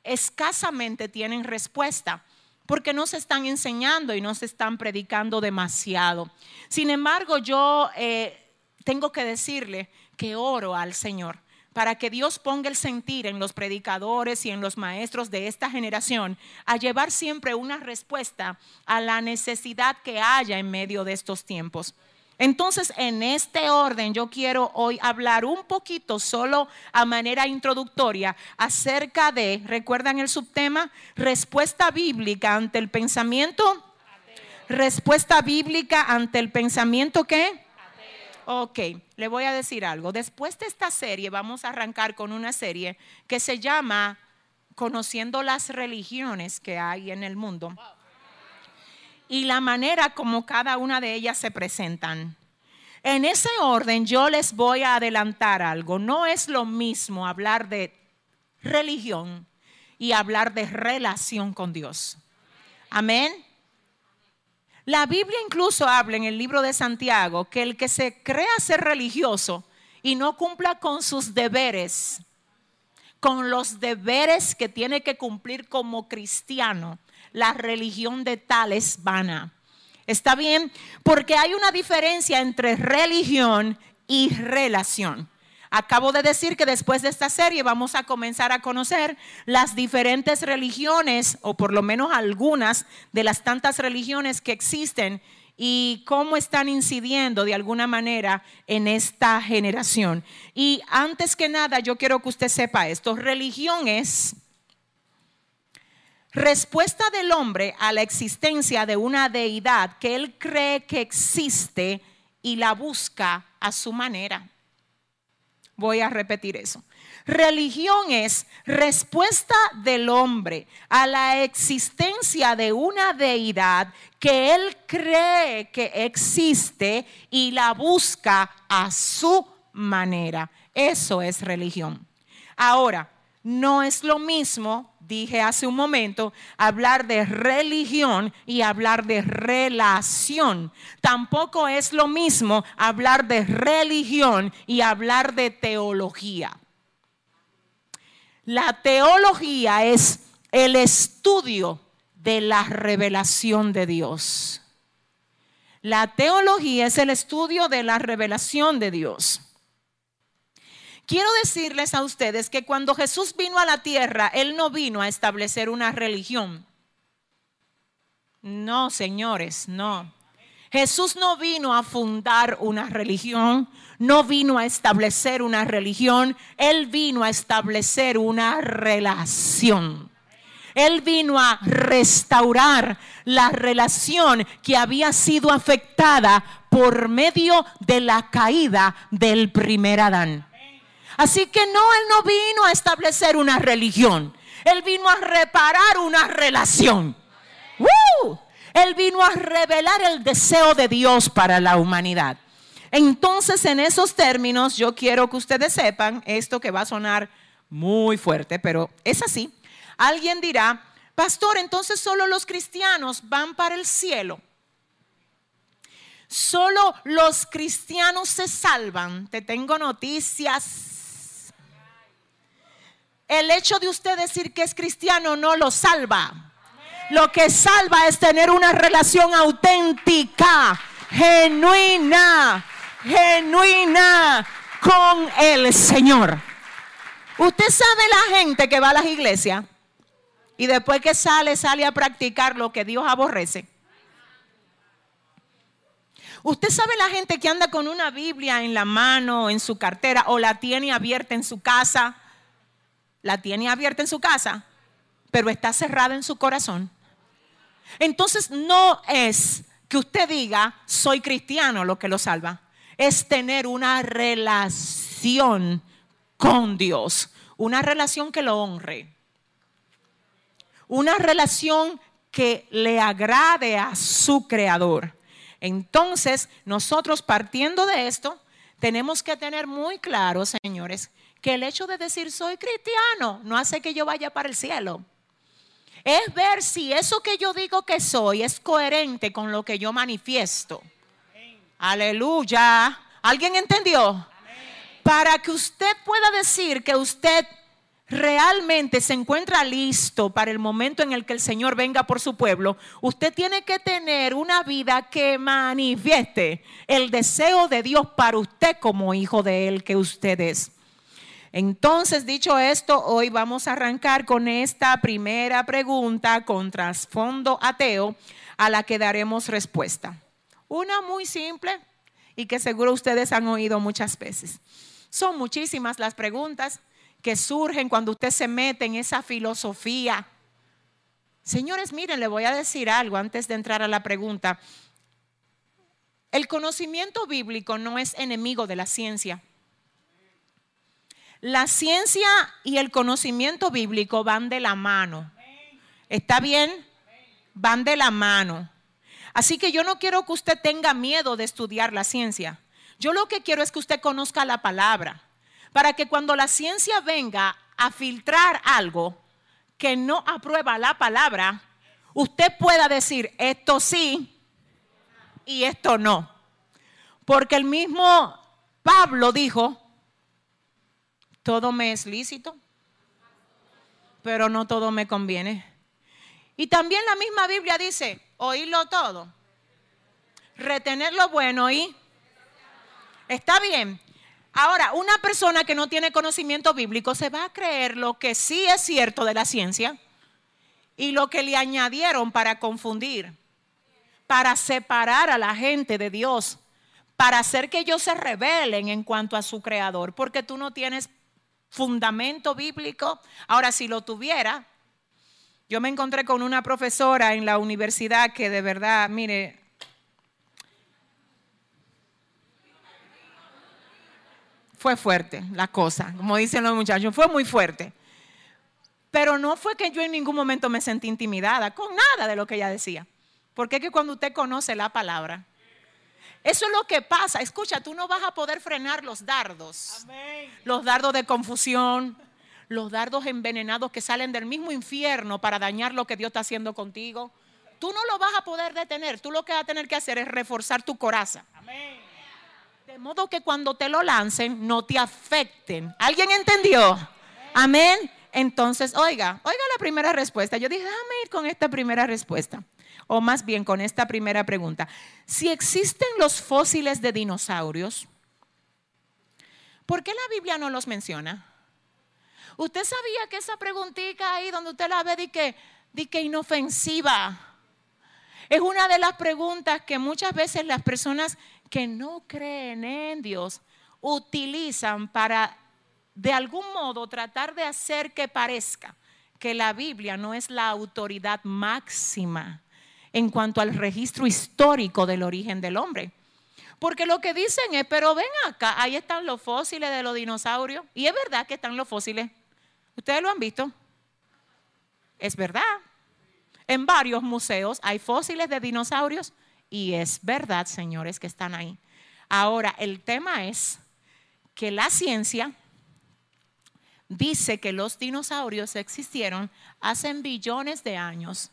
escasamente tienen respuesta porque no se están enseñando y no se están predicando demasiado. Sin embargo, yo eh, tengo que decirle que oro al Señor para que Dios ponga el sentir en los predicadores y en los maestros de esta generación a llevar siempre una respuesta a la necesidad que haya en medio de estos tiempos. Entonces, en este orden, yo quiero hoy hablar un poquito, solo a manera introductoria, acerca de, ¿recuerdan el subtema? Respuesta bíblica ante el pensamiento. Respuesta bíblica ante el pensamiento qué? Ok, le voy a decir algo. Después de esta serie, vamos a arrancar con una serie que se llama Conociendo las religiones que hay en el mundo y la manera como cada una de ellas se presentan. En ese orden yo les voy a adelantar algo. No es lo mismo hablar de religión y hablar de relación con Dios. Amén. La Biblia incluso habla en el libro de Santiago que el que se crea ser religioso y no cumpla con sus deberes, con los deberes que tiene que cumplir como cristiano, la religión de tal es vana. ¿Está bien? Porque hay una diferencia entre religión y relación. Acabo de decir que después de esta serie vamos a comenzar a conocer las diferentes religiones, o por lo menos algunas de las tantas religiones que existen y cómo están incidiendo de alguna manera en esta generación. Y antes que nada, yo quiero que usted sepa esto, religión es respuesta del hombre a la existencia de una deidad que él cree que existe y la busca a su manera. Voy a repetir eso. Religión es respuesta del hombre a la existencia de una deidad que él cree que existe y la busca a su manera. Eso es religión. Ahora, no es lo mismo dije hace un momento, hablar de religión y hablar de relación. Tampoco es lo mismo hablar de religión y hablar de teología. La teología es el estudio de la revelación de Dios. La teología es el estudio de la revelación de Dios. Quiero decirles a ustedes que cuando Jesús vino a la tierra, Él no vino a establecer una religión. No, señores, no. Jesús no vino a fundar una religión, no vino a establecer una religión, Él vino a establecer una relación. Él vino a restaurar la relación que había sido afectada por medio de la caída del primer Adán. Así que no, Él no vino a establecer una religión. Él vino a reparar una relación. Él vino a revelar el deseo de Dios para la humanidad. Entonces, en esos términos, yo quiero que ustedes sepan esto que va a sonar muy fuerte, pero es así. Alguien dirá, pastor, entonces solo los cristianos van para el cielo. Solo los cristianos se salvan. Te tengo noticias. El hecho de usted decir que es cristiano no lo salva. Lo que salva es tener una relación auténtica, genuina, genuina con el Señor. Usted sabe la gente que va a las iglesias y después que sale, sale a practicar lo que Dios aborrece. Usted sabe la gente que anda con una Biblia en la mano, en su cartera, o la tiene abierta en su casa. La tiene abierta en su casa, pero está cerrada en su corazón. Entonces no es que usted diga, soy cristiano lo que lo salva. Es tener una relación con Dios. Una relación que lo honre. Una relación que le agrade a su creador. Entonces, nosotros partiendo de esto, tenemos que tener muy claro, señores, que el hecho de decir soy cristiano no hace que yo vaya para el cielo. Es ver si eso que yo digo que soy es coherente con lo que yo manifiesto. Aleluya. ¿Alguien entendió? Para que usted pueda decir que usted realmente se encuentra listo para el momento en el que el Señor venga por su pueblo, usted tiene que tener una vida que manifieste el deseo de Dios para usted como hijo de Él que usted es. Entonces, dicho esto, hoy vamos a arrancar con esta primera pregunta con trasfondo ateo a la que daremos respuesta. Una muy simple y que seguro ustedes han oído muchas veces. Son muchísimas las preguntas que surgen cuando usted se mete en esa filosofía. Señores, miren, le voy a decir algo antes de entrar a la pregunta. El conocimiento bíblico no es enemigo de la ciencia. La ciencia y el conocimiento bíblico van de la mano. ¿Está bien? Van de la mano. Así que yo no quiero que usted tenga miedo de estudiar la ciencia. Yo lo que quiero es que usted conozca la palabra para que cuando la ciencia venga a filtrar algo que no aprueba la palabra, usted pueda decir esto sí y esto no. Porque el mismo Pablo dijo, todo me es lícito, pero no todo me conviene. Y también la misma Biblia dice, oírlo todo, retener lo bueno y está bien, Ahora, una persona que no tiene conocimiento bíblico se va a creer lo que sí es cierto de la ciencia y lo que le añadieron para confundir, para separar a la gente de Dios, para hacer que ellos se rebelen en cuanto a su creador, porque tú no tienes fundamento bíblico. Ahora, si lo tuviera, yo me encontré con una profesora en la universidad que de verdad, mire, fue fuerte la cosa, como dicen los muchachos, fue muy fuerte. Pero no fue que yo en ningún momento me sentí intimidada con nada de lo que ella decía. Porque es que cuando usted conoce la palabra, eso es lo que pasa. Escucha, tú no vas a poder frenar los dardos. Los dardos de confusión, los dardos envenenados que salen del mismo infierno para dañar lo que Dios está haciendo contigo. Tú no lo vas a poder detener. Tú lo que vas a tener que hacer es reforzar tu coraza. Amén. De modo que cuando te lo lancen no te afecten. ¿Alguien entendió? Amén. Entonces, oiga, oiga la primera respuesta. Yo dije, déjame ir con esta primera respuesta. O más bien con esta primera pregunta. Si existen los fósiles de dinosaurios, ¿por qué la Biblia no los menciona? ¿Usted sabía que esa preguntita ahí donde usted la ve di que, di que inofensiva? Es una de las preguntas que muchas veces las personas que no creen en Dios utilizan para de algún modo tratar de hacer que parezca que la Biblia no es la autoridad máxima en cuanto al registro histórico del origen del hombre. Porque lo que dicen es, pero ven acá, ahí están los fósiles de los dinosaurios. Y es verdad que están los fósiles. ¿Ustedes lo han visto? Es verdad. en varios museos hay fósiles de dinosaurios y es verdad, señores, que están ahí. Ahora, el tema es que la ciencia dice que los dinosaurios existieron hace billones de años,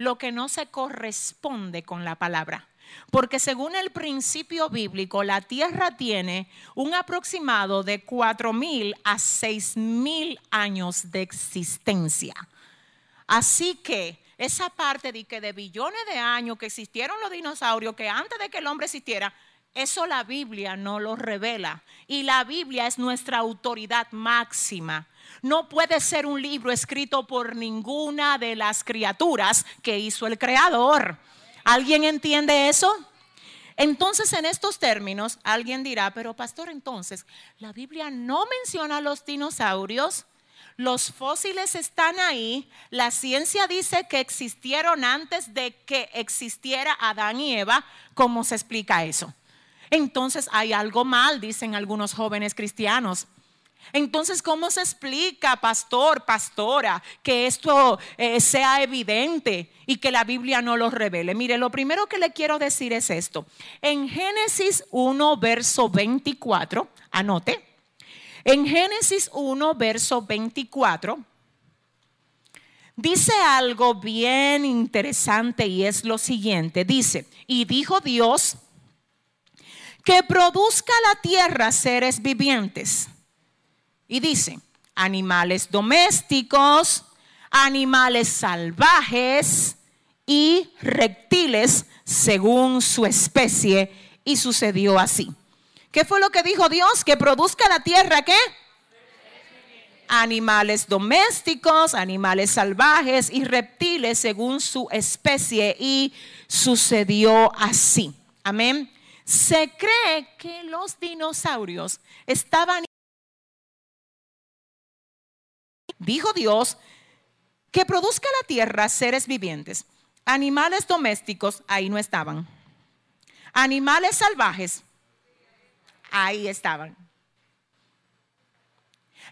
lo que no se corresponde con la palabra. Porque según el principio bíblico, la Tierra tiene un aproximado de 4.000 a 6.000 años de existencia. Así que esa parte de que de billones de años que existieron los dinosaurios, que antes de que el hombre existiera, eso la Biblia no lo revela. Y la Biblia es nuestra autoridad máxima. No puede ser un libro escrito por ninguna de las criaturas que hizo el Creador. ¿Alguien entiende eso? Entonces, en estos términos, alguien dirá, pero pastor, entonces, la Biblia no menciona a los dinosaurios, los fósiles están ahí, la ciencia dice que existieron antes de que existiera Adán y Eva, ¿cómo se explica eso? Entonces hay algo mal, dicen algunos jóvenes cristianos. Entonces, ¿cómo se explica, pastor, pastora, que esto eh, sea evidente y que la Biblia no lo revele? Mire, lo primero que le quiero decir es esto. En Génesis 1, verso 24, anote. En Génesis 1, verso 24, dice algo bien interesante y es lo siguiente. Dice, y dijo Dios, que produzca la tierra seres vivientes y dice, animales domésticos, animales salvajes y reptiles según su especie. Y sucedió así. ¿Qué fue lo que dijo Dios? Que produzca la tierra, ¿qué? Animales domésticos, animales salvajes y reptiles según su especie. Y sucedió así. Amén. Se cree que los dinosaurios estaban dijo Dios, que produzca la tierra seres vivientes. Animales domésticos, ahí no estaban. Animales salvajes, ahí estaban.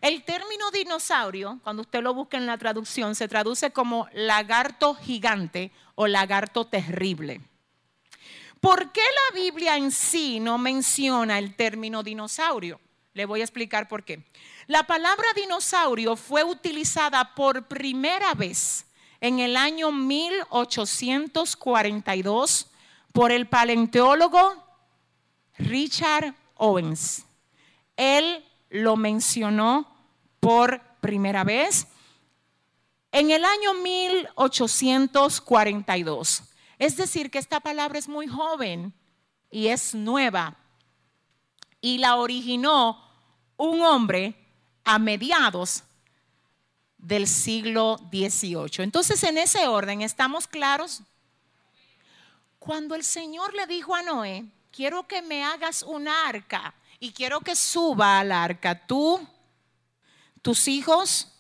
El término dinosaurio, cuando usted lo busca en la traducción, se traduce como lagarto gigante o lagarto terrible. ¿Por qué la Biblia en sí no menciona el término dinosaurio? Le voy a explicar por qué. La palabra dinosaurio fue utilizada por primera vez en el año 1842 por el paleontólogo Richard Owens. Él lo mencionó por primera vez en el año 1842. Es decir, que esta palabra es muy joven y es nueva. Y la originó un hombre a mediados del siglo XVIII. Entonces, en ese orden, ¿estamos claros? Cuando el Señor le dijo a Noé, quiero que me hagas un arca y quiero que suba al arca tú, tus hijos,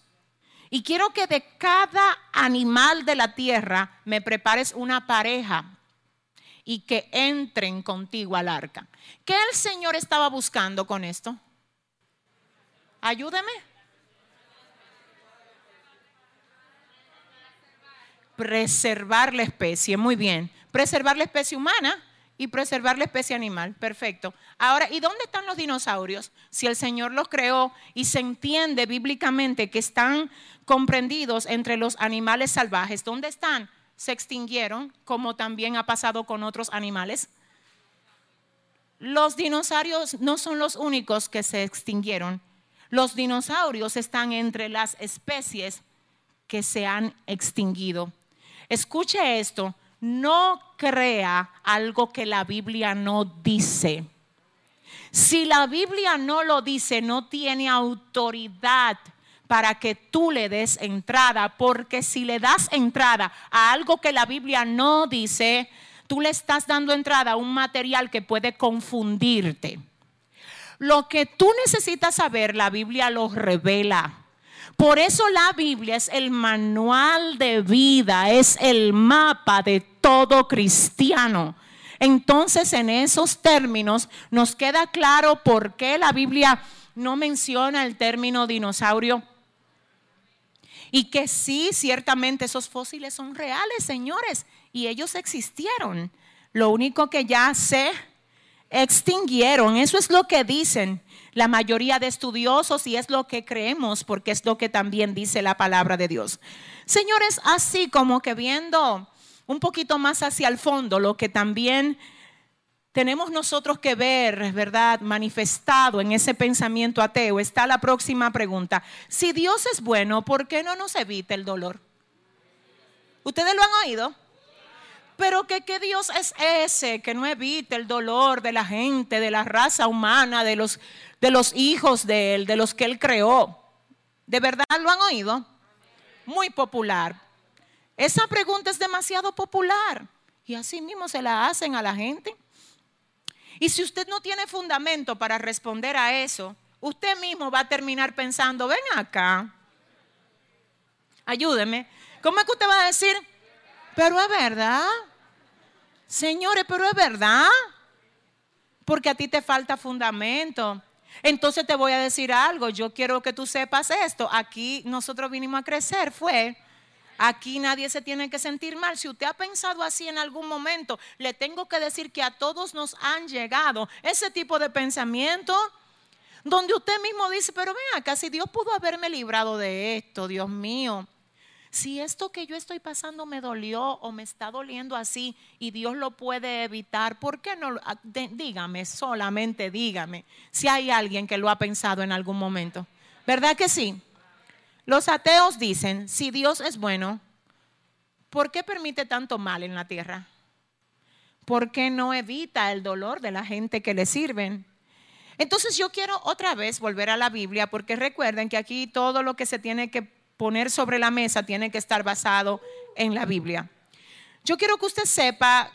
y quiero que de cada animal de la tierra me prepares una pareja y que entren contigo al arca. ¿Qué el Señor estaba buscando con esto? Ayúdeme. Preservar la especie, muy bien. Preservar la especie humana y preservar la especie animal. Perfecto. Ahora, ¿y dónde están los dinosaurios? Si el Señor los creó y se entiende bíblicamente que están comprendidos entre los animales salvajes, ¿dónde están? Se extinguieron, como también ha pasado con otros animales. Los dinosaurios no son los únicos que se extinguieron. Los dinosaurios están entre las especies que se han extinguido. Escuche esto, no crea algo que la Biblia no dice. Si la Biblia no lo dice, no tiene autoridad para que tú le des entrada, porque si le das entrada a algo que la Biblia no dice, tú le estás dando entrada a un material que puede confundirte. Lo que tú necesitas saber, la Biblia lo revela. Por eso la Biblia es el manual de vida, es el mapa de todo cristiano. Entonces, en esos términos, nos queda claro por qué la Biblia no menciona el término dinosaurio. Y que sí, ciertamente esos fósiles son reales, señores, y ellos existieron. Lo único que ya se extinguieron, eso es lo que dicen la mayoría de estudiosos y es lo que creemos porque es lo que también dice la palabra de Dios. Señores, así como que viendo un poquito más hacia el fondo, lo que también tenemos nosotros que ver, ¿verdad? Manifestado en ese pensamiento ateo, está la próxima pregunta. Si Dios es bueno, ¿por qué no nos evita el dolor? ¿Ustedes lo han oído? Pero que qué Dios es ese que no evita el dolor de la gente, de la raza humana, de los, de los hijos de Él, de los que Él creó. ¿De verdad lo han oído? Muy popular. Esa pregunta es demasiado popular y así mismo se la hacen a la gente. Y si usted no tiene fundamento para responder a eso, usted mismo va a terminar pensando, ven acá, ayúdeme. ¿Cómo es que usted va a decir? Pero es verdad. Señores, pero es verdad. Porque a ti te falta fundamento. Entonces te voy a decir algo, yo quiero que tú sepas esto. Aquí nosotros vinimos a crecer, fue Aquí nadie se tiene que sentir mal. Si usted ha pensado así en algún momento, le tengo que decir que a todos nos han llegado ese tipo de pensamiento donde usted mismo dice, pero vea, casi Dios pudo haberme librado de esto, Dios mío. Si esto que yo estoy pasando me dolió o me está doliendo así y Dios lo puede evitar, ¿por qué no? Ah, dígame, solamente dígame si hay alguien que lo ha pensado en algún momento. ¿Verdad que sí? Los ateos dicen, si Dios es bueno, ¿por qué permite tanto mal en la tierra? ¿Por qué no evita el dolor de la gente que le sirven? Entonces yo quiero otra vez volver a la Biblia porque recuerden que aquí todo lo que se tiene que poner sobre la mesa tiene que estar basado en la Biblia. Yo quiero que usted sepa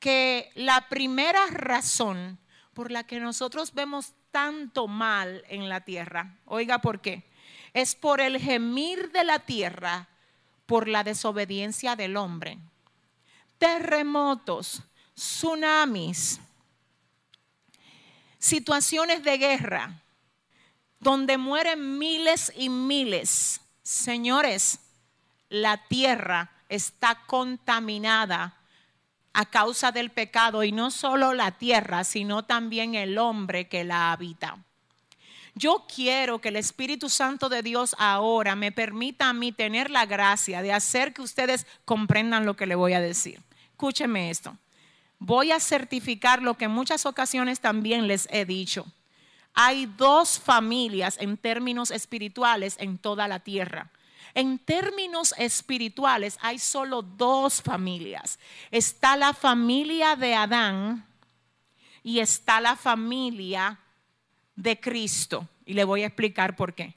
que la primera razón por la que nosotros vemos tanto mal en la tierra, oiga por qué, es por el gemir de la tierra, por la desobediencia del hombre. Terremotos, tsunamis, situaciones de guerra, donde mueren miles y miles. Señores, la tierra está contaminada a causa del pecado y no solo la tierra, sino también el hombre que la habita. Yo quiero que el Espíritu Santo de Dios ahora me permita a mí tener la gracia de hacer que ustedes comprendan lo que le voy a decir. Escúcheme esto. Voy a certificar lo que en muchas ocasiones también les he dicho. Hay dos familias en términos espirituales en toda la tierra. En términos espirituales hay solo dos familias. Está la familia de Adán y está la familia de Cristo. Y le voy a explicar por qué.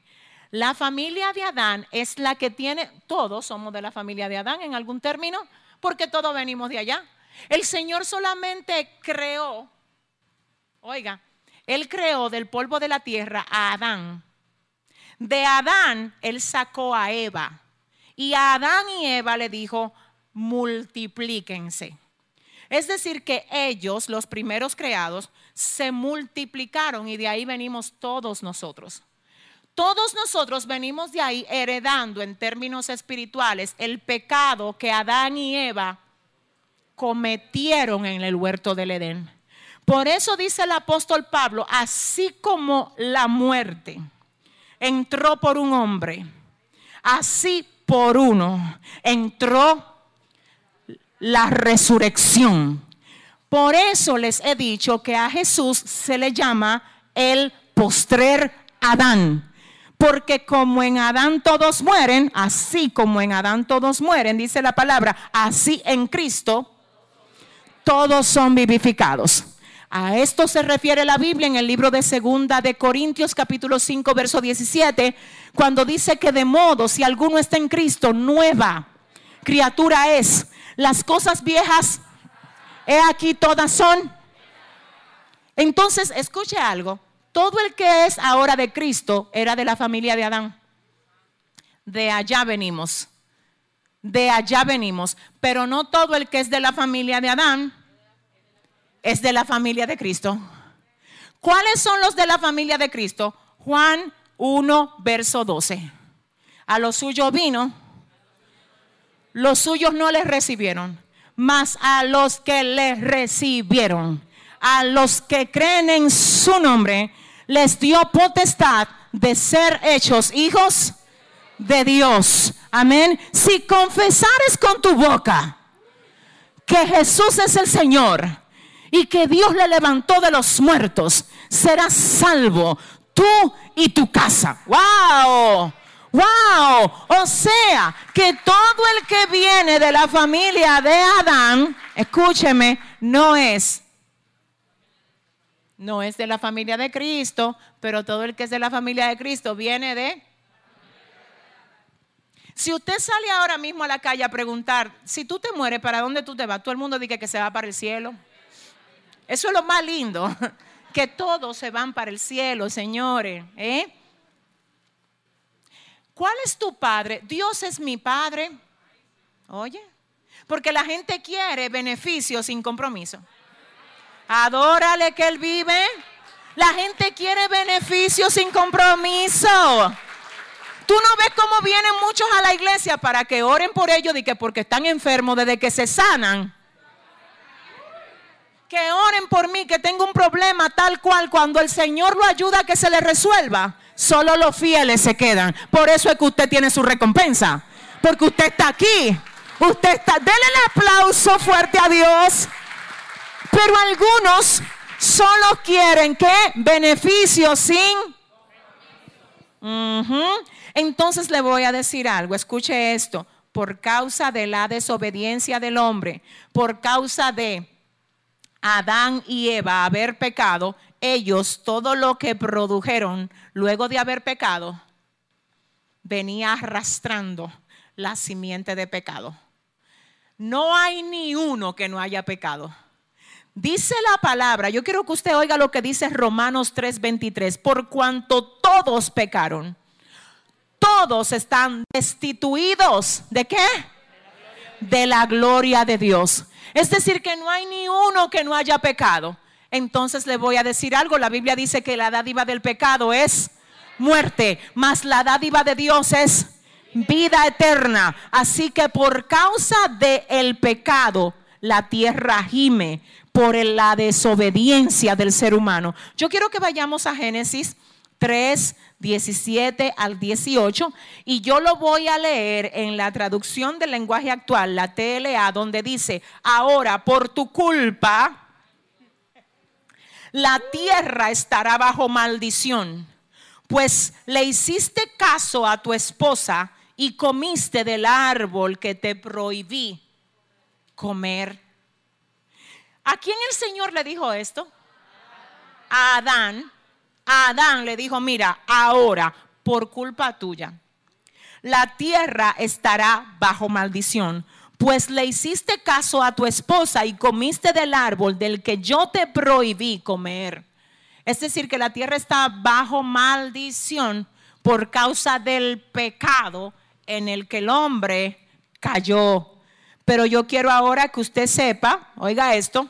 La familia de Adán es la que tiene, todos somos de la familia de Adán en algún término, porque todos venimos de allá. El Señor solamente creó, oiga, Él creó del polvo de la tierra a Adán. De Adán Él sacó a Eva. Y a Adán y Eva le dijo, multiplíquense. Es decir, que ellos, los primeros creados, se multiplicaron y de ahí venimos todos nosotros. Todos nosotros venimos de ahí heredando en términos espirituales el pecado que Adán y Eva cometieron en el huerto del Edén. Por eso dice el apóstol Pablo, así como la muerte entró por un hombre, así por uno entró la resurrección. Por eso les he dicho que a Jesús se le llama el postrer Adán. Porque como en Adán todos mueren, así como en Adán todos mueren, dice la palabra, así en Cristo todos son vivificados. A esto se refiere la Biblia en el libro de Segunda de Corintios capítulo 5 verso 17, cuando dice que de modo si alguno está en Cristo, nueva criatura es las cosas viejas, he aquí todas son. Entonces, escuche algo. Todo el que es ahora de Cristo era de la familia de Adán. De allá venimos. De allá venimos. Pero no todo el que es de la familia de Adán es de la familia de Cristo. ¿Cuáles son los de la familia de Cristo? Juan 1, verso 12. A los suyos vino, los suyos no les recibieron, mas a los que les recibieron, a los que creen en su nombre, les dio potestad de ser hechos hijos de Dios. Amén. Si confesares con tu boca que Jesús es el Señor y que Dios le levantó de los muertos, serás salvo tú y tu casa. ¡Wow! ¡Wow! O sea, que todo el que viene de la familia de Adán, escúcheme, no es no es de la familia de Cristo, pero todo el que es de la familia de Cristo viene de... Si usted sale ahora mismo a la calle a preguntar, si tú te mueres, ¿para dónde tú te vas? Todo el mundo dice que se va para el cielo. Eso es lo más lindo, <laughs> que todos se van para el cielo, señores. ¿eh? ¿Cuál es tu padre? Dios es mi padre. Oye, porque la gente quiere beneficios sin compromiso. Adórale que Él vive. La gente quiere beneficios sin compromiso. Tú no ves cómo vienen muchos a la iglesia para que oren por ellos y que porque están enfermos desde que se sanan. Que oren por mí, que tengo un problema tal cual. Cuando el Señor lo ayuda a que se le resuelva, solo los fieles se quedan. Por eso es que usted tiene su recompensa. Porque usted está aquí. Usted está. Denle el aplauso fuerte a Dios. Pero algunos solo quieren que beneficios sin... Entonces le voy a decir algo, escuche esto, por causa de la desobediencia del hombre, por causa de Adán y Eva haber pecado, ellos todo lo que produjeron luego de haber pecado venía arrastrando la simiente de pecado. No hay ni uno que no haya pecado. Dice la palabra, yo quiero que usted oiga lo que dice Romanos 3:23, por cuanto todos pecaron, todos están destituidos de qué? De la gloria de Dios. Es decir, que no hay ni uno que no haya pecado. Entonces le voy a decir algo, la Biblia dice que la dádiva del pecado es muerte, mas la dádiva de Dios es vida eterna. Así que por causa del el pecado, la tierra gime por la desobediencia del ser humano. Yo quiero que vayamos a Génesis 3, 17 al 18 y yo lo voy a leer en la traducción del lenguaje actual, la TLA, donde dice, ahora por tu culpa la tierra estará bajo maldición, pues le hiciste caso a tu esposa y comiste del árbol que te prohibí comer. ¿A quién el Señor le dijo esto? A Adán. Adán le dijo, mira, ahora, por culpa tuya, la tierra estará bajo maldición, pues le hiciste caso a tu esposa y comiste del árbol del que yo te prohibí comer. Es decir, que la tierra está bajo maldición por causa del pecado en el que el hombre cayó. Pero yo quiero ahora que usted sepa, oiga esto,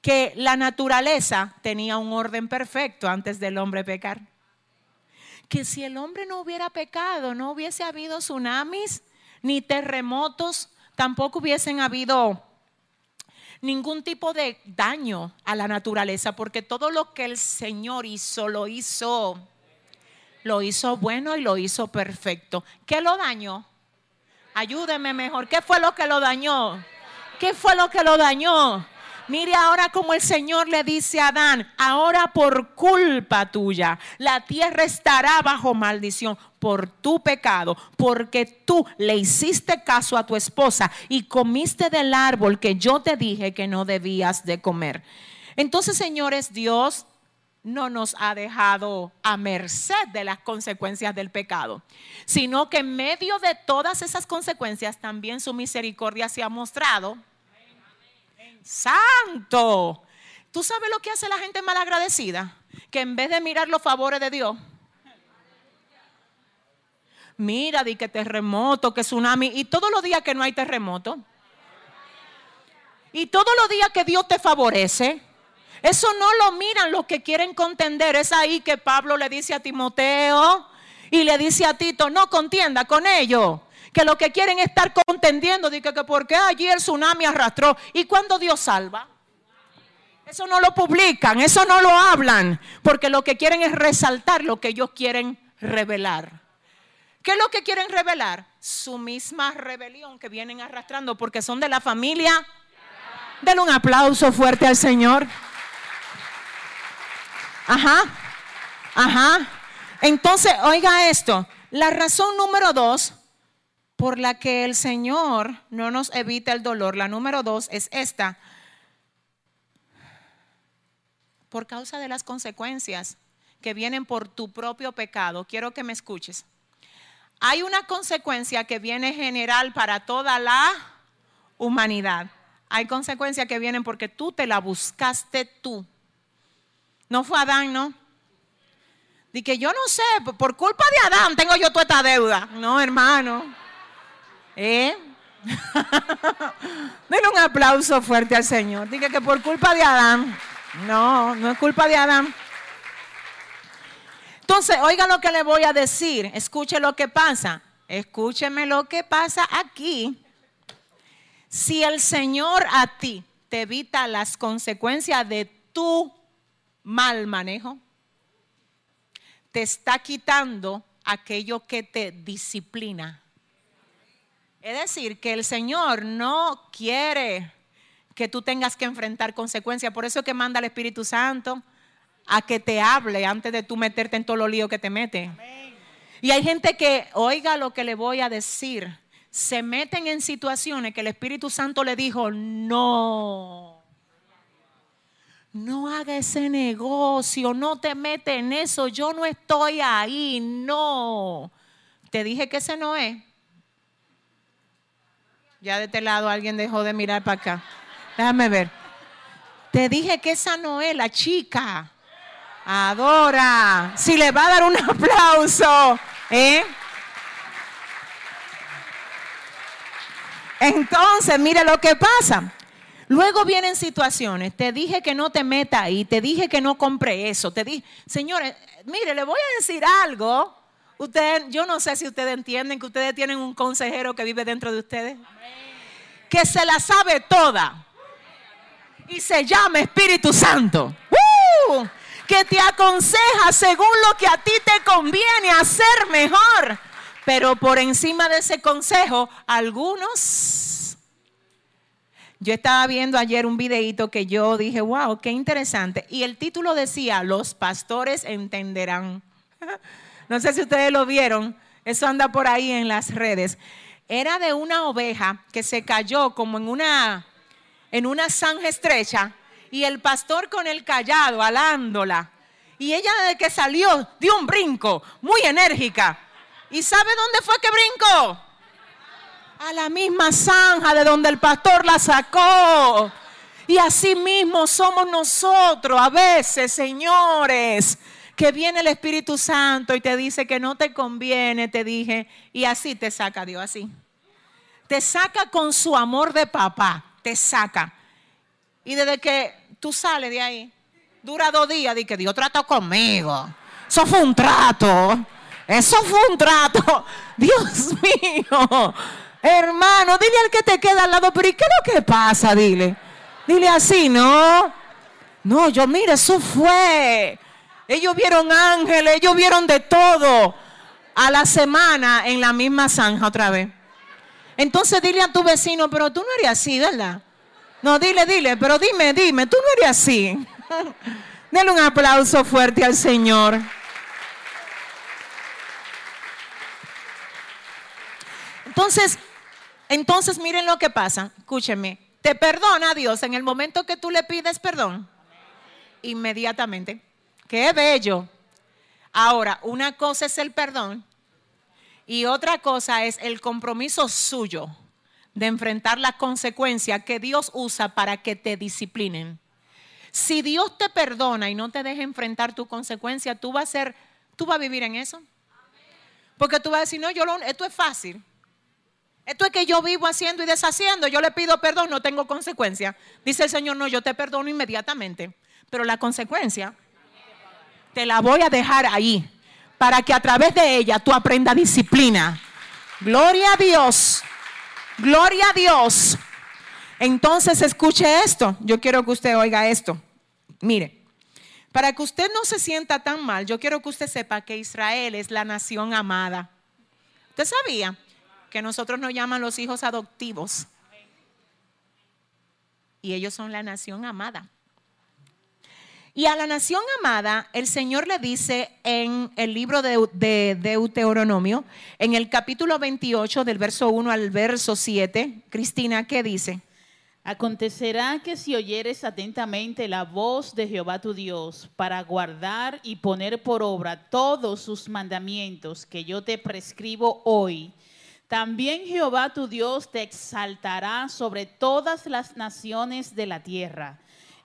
que la naturaleza tenía un orden perfecto antes del hombre pecar. Que si el hombre no hubiera pecado, no hubiese habido tsunamis, ni terremotos, tampoco hubiesen habido ningún tipo de daño a la naturaleza, porque todo lo que el Señor hizo, lo hizo, lo hizo bueno y lo hizo perfecto. ¿Qué lo dañó? Ayúdeme mejor. ¿Qué fue lo que lo dañó? ¿Qué fue lo que lo dañó? Mire ahora como el Señor le dice a Adán, ahora por culpa tuya, la tierra estará bajo maldición por tu pecado, porque tú le hiciste caso a tu esposa y comiste del árbol que yo te dije que no debías de comer. Entonces, señores, Dios no nos ha dejado a merced de las consecuencias del pecado, sino que en medio de todas esas consecuencias también su misericordia se ha mostrado. Santo. ¿Tú sabes lo que hace la gente malagradecida? Que en vez de mirar los favores de Dios, mira, di que terremoto, que tsunami, y todos los días que no hay terremoto, y todos los días que Dios te favorece, eso no lo miran los que quieren contender. Es ahí que Pablo le dice a Timoteo, Y le dice a Tito, no contienda con ellos. Que lo que quieren es estar contendiendo. Dice que porque allí el tsunami arrastró. ¿Y cuando Dios salva? Eso no lo publican, eso no lo hablan. Porque lo que quieren es resaltar lo que ellos quieren revelar. ¿Qué es lo que quieren revelar? Su misma rebelión que vienen arrastrando porque son de la familia. Denle un aplauso fuerte al Señor. Ajá, ajá. Entonces, oiga esto. La razón número dos por la que el Señor no nos evita el dolor, la número dos es esta. Por causa de las consecuencias que vienen por tu propio pecado. Quiero que me escuches. Hay una consecuencia que viene general para toda la humanidad. Hay consecuencias que vienen porque tú te la buscaste tú. No fue Adán, ¿no? Dije que yo no sé, por culpa de Adán tengo yo toda esta deuda. No, hermano. ¿Eh? <laughs> Denle un aplauso fuerte al Señor. Dije que por culpa de Adán. No, no es culpa de Adán. Entonces, oiga lo que le voy a decir. Escuche lo que pasa. Escúcheme lo que pasa aquí. Si el Señor a ti te evita las consecuencias de tu mal manejo, te está quitando aquello que te disciplina. Es decir, que el Señor no quiere que tú tengas que enfrentar consecuencias. Por eso que manda el Espíritu Santo a que te hable antes de tú meterte en todo lo lío que te mete. Y hay gente que, oiga lo que le voy a decir, se meten en situaciones que el Espíritu Santo le dijo, no, no haga ese negocio, no te metes en eso, yo no estoy ahí, no. Te dije que ese no es. Ya de este lado alguien dejó de mirar para acá. Déjame ver. Te dije que esa no es la chica. Adora. Si le va a dar un aplauso. ¿eh? Entonces, mire lo que pasa. Luego vienen situaciones. Te dije que no te meta ahí. Te dije que no compre eso. Te dije, señores, mire, le voy a decir algo. Usted, yo no sé si ustedes entienden que ustedes tienen un consejero que vive dentro de ustedes. Que se la sabe toda. Y se llama Espíritu Santo. Que te aconseja según lo que a ti te conviene hacer mejor. Pero por encima de ese consejo, algunos... Yo estaba viendo ayer un videito que yo dije, wow, qué interesante. Y el título decía, los pastores entenderán. <laughs> No sé si ustedes lo vieron, eso anda por ahí en las redes. Era de una oveja que se cayó como en una, en una zanja estrecha y el pastor con el callado alándola. Y ella desde que salió dio un brinco, muy enérgica. ¿Y sabe dónde fue que brincó? A la misma zanja de donde el pastor la sacó. Y así mismo somos nosotros a veces, señores, que viene el Espíritu Santo y te dice que no te conviene, te dije, y así te saca Dios, así. Te saca con su amor de papá, te saca. Y desde que tú sales de ahí, dura dos días, di que Dios trató conmigo. Eso fue un trato. Eso fue un trato. <laughs> Dios mío. Hermano, dile al que te queda al lado, pero ¿y qué es lo que pasa? Dile. Dile así, ¿no? No, yo mire, eso fue. Ellos vieron ángeles, ellos vieron de todo. A la semana en la misma zanja otra vez. Entonces dile a tu vecino, pero tú no eres así, ¿verdad? No, dile, dile, pero dime, dime, tú no eres así. <laughs> Denle un aplauso fuerte al Señor. Entonces, entonces miren lo que pasa. Escúchenme. Te perdona Dios en el momento que tú le pides perdón. Inmediatamente. Qué bello. Ahora, una cosa es el perdón y otra cosa es el compromiso suyo de enfrentar la consecuencia que Dios usa para que te disciplinen. Si Dios te perdona y no te deja enfrentar tu consecuencia, tú vas a ser, tú vas a vivir en eso. Porque tú vas a decir, no, yo esto es fácil. Esto es que yo vivo haciendo y deshaciendo. Yo le pido perdón, no tengo consecuencia. Dice el Señor, no, yo te perdono inmediatamente. Pero la consecuencia te la voy a dejar ahí. para que a través de ella tú aprendas disciplina. Gloria a Dios. Gloria a Dios. Entonces escuche esto. Yo quiero que usted oiga esto. Mire, para que usted no se sienta tan mal, yo quiero que usted sepa que Israel es la nación amada. ¿Usted sabía que nosotros nos llaman los hijos adoptivos? Y ellos son la nación amada. Y a la nación amada, el Señor le dice en el libro de, Deuteronomio, en el capítulo 28, del verso 1 al verso 7, Cristina, ¿qué dice? Acontecerá que si oyeres atentamente la voz de Jehová tu Dios para guardar y poner por obra todos sus mandamientos que yo te prescribo hoy, también Jehová tu Dios te exaltará sobre todas las naciones de la tierra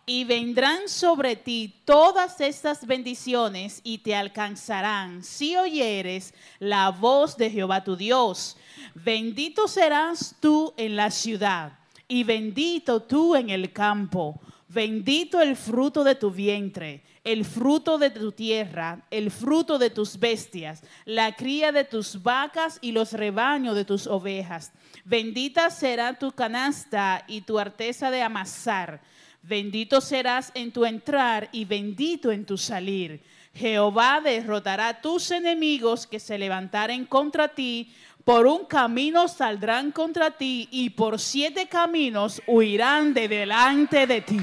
y vendrán sobre ti todas estas bendiciones y te alcanzarán si oyeres la voz de Jehová tu Dios. Bendito serás tú en la ciudad y bendito tú en el campo. Bendito el fruto de tu vientre, el fruto de tu tierra, el fruto de tus bestias, la cría de tus vacas y los rebaños de tus ovejas. Bendita será tu canasta y tu arteza de amasar Bendito serás en tu entrar y bendito en tu salir. Jehová derrotará tus enemigos que se levantaren contra ti. Por un camino saldrán contra ti y por siete caminos huirán de delante de ti.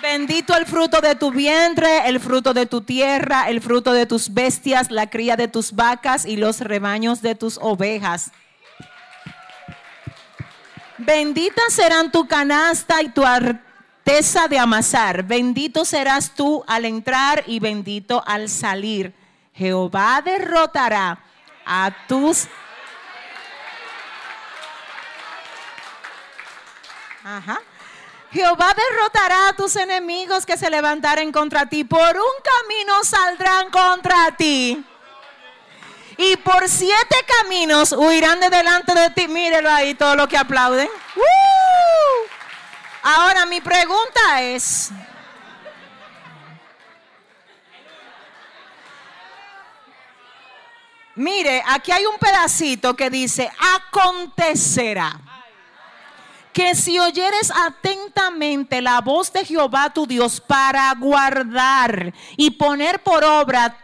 Bendito el fruto de tu vientre, el fruto de tu tierra, el fruto de tus bestias, la cría de tus vacas y los rebaños de tus ovejas. Bendita serán tu canasta y tu arteza de amasar. Bendito serás tú al entrar y bendito al salir. Jehová derrotará a tus... Ajá. Jehová derrotará a tus enemigos que se levantaren contra ti. Por un camino saldrán contra ti y por siete caminos huirán de delante de ti. Mírelo ahí, todo lo que aplauden. Ahora mi pregunta es, mire, aquí hay un pedacito que dice, acontecerá que si oyeres atentamente la voz de Jehová tu Dios para guardar y poner por obra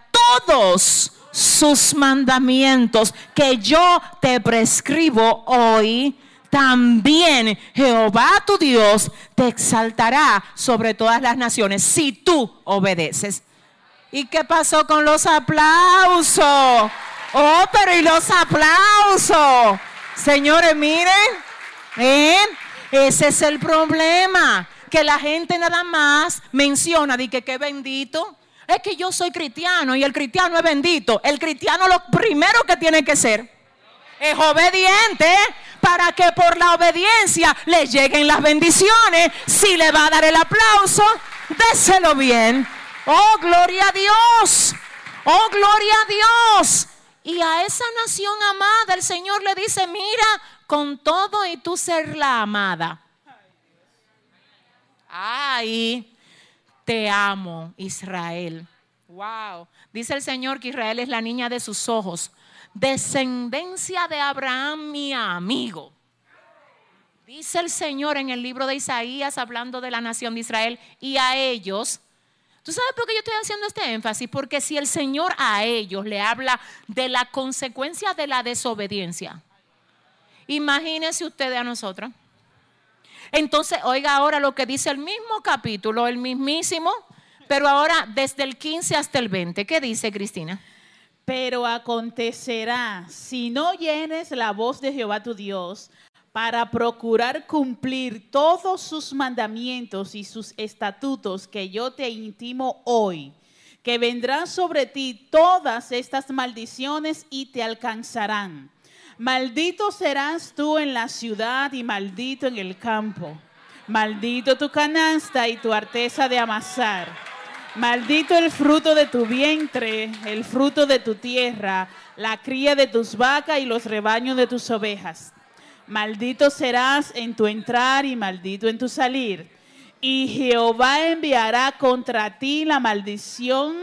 todos sus mandamientos que yo te prescribo hoy, también Jehová tu Dios te exaltará sobre todas las naciones si tú obedeces. ¿Y qué pasó con los aplausos? Oh, pero y los aplausos. Señores, miren, ¿eh? ese es el problema. Que la gente nada más menciona de que qué bendito, es que yo soy cristiano y el cristiano es bendito. El cristiano lo primero que tiene que ser es obediente para que por la obediencia le lleguen las bendiciones. Si le va a dar el aplauso, déselo bien. Oh, gloria a Dios. Oh, gloria a Dios. Y a esa nación amada el Señor le dice, mira, con todo y tú ser la amada. Ay, te amo, Israel. Wow. Dice el Señor que Israel es la niña de sus ojos. Descendencia de Abraham, mi amigo. Dice el Señor en el libro de Isaías, hablando de la nación de Israel, y a ellos. ¿Tú sabes por qué yo estoy haciendo este énfasis? Porque si el Señor a ellos le habla de la consecuencia de la desobediencia, imagínese usted a nosotros. Entonces, oiga ahora lo que dice el mismo capítulo, el mismísimo, pero ahora desde el 15 hasta el 20. ¿Qué dice Cristina? Pero acontecerá, si no llenes la voz de Jehová tu Dios, para procurar cumplir todos sus mandamientos y sus estatutos que yo te intimo hoy, que vendrán sobre ti todas estas maldiciones y te alcanzarán Maldito serás tú en la ciudad y maldito en el campo. Maldito tu canasta y tu arteza de amasar. Maldito el fruto de tu vientre, el fruto de tu tierra, la cría de tus vacas y los rebaños de tus ovejas. Maldito serás en tu entrar y maldito en tu salir. Y Jehová enviará contra ti la maldición,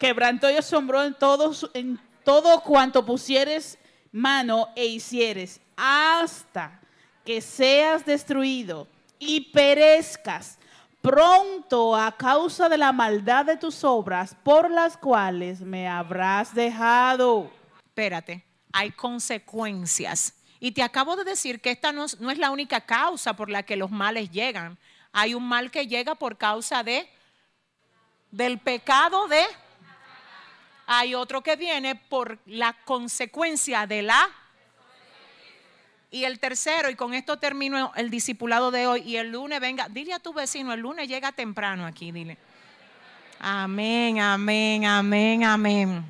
quebrantó y asombró en todo, en todo cuanto pusieres mano e hicieres, hasta que seas destruido y perezcas pronto a causa de la maldad de tus obras por las cuales me habrás dejado. Espérate, hay consecuencias. Y te acabo de decir que esta no, no es la única causa por la que los males llegan. Hay un mal que llega por causa de del pecado de hay otro que viene por la consecuencia de la y el tercero, y con esto termino el discipulado de hoy, y el lunes venga, dile a tu vecino, el lunes llega temprano aquí, dile. Amén, amén, amén, amén.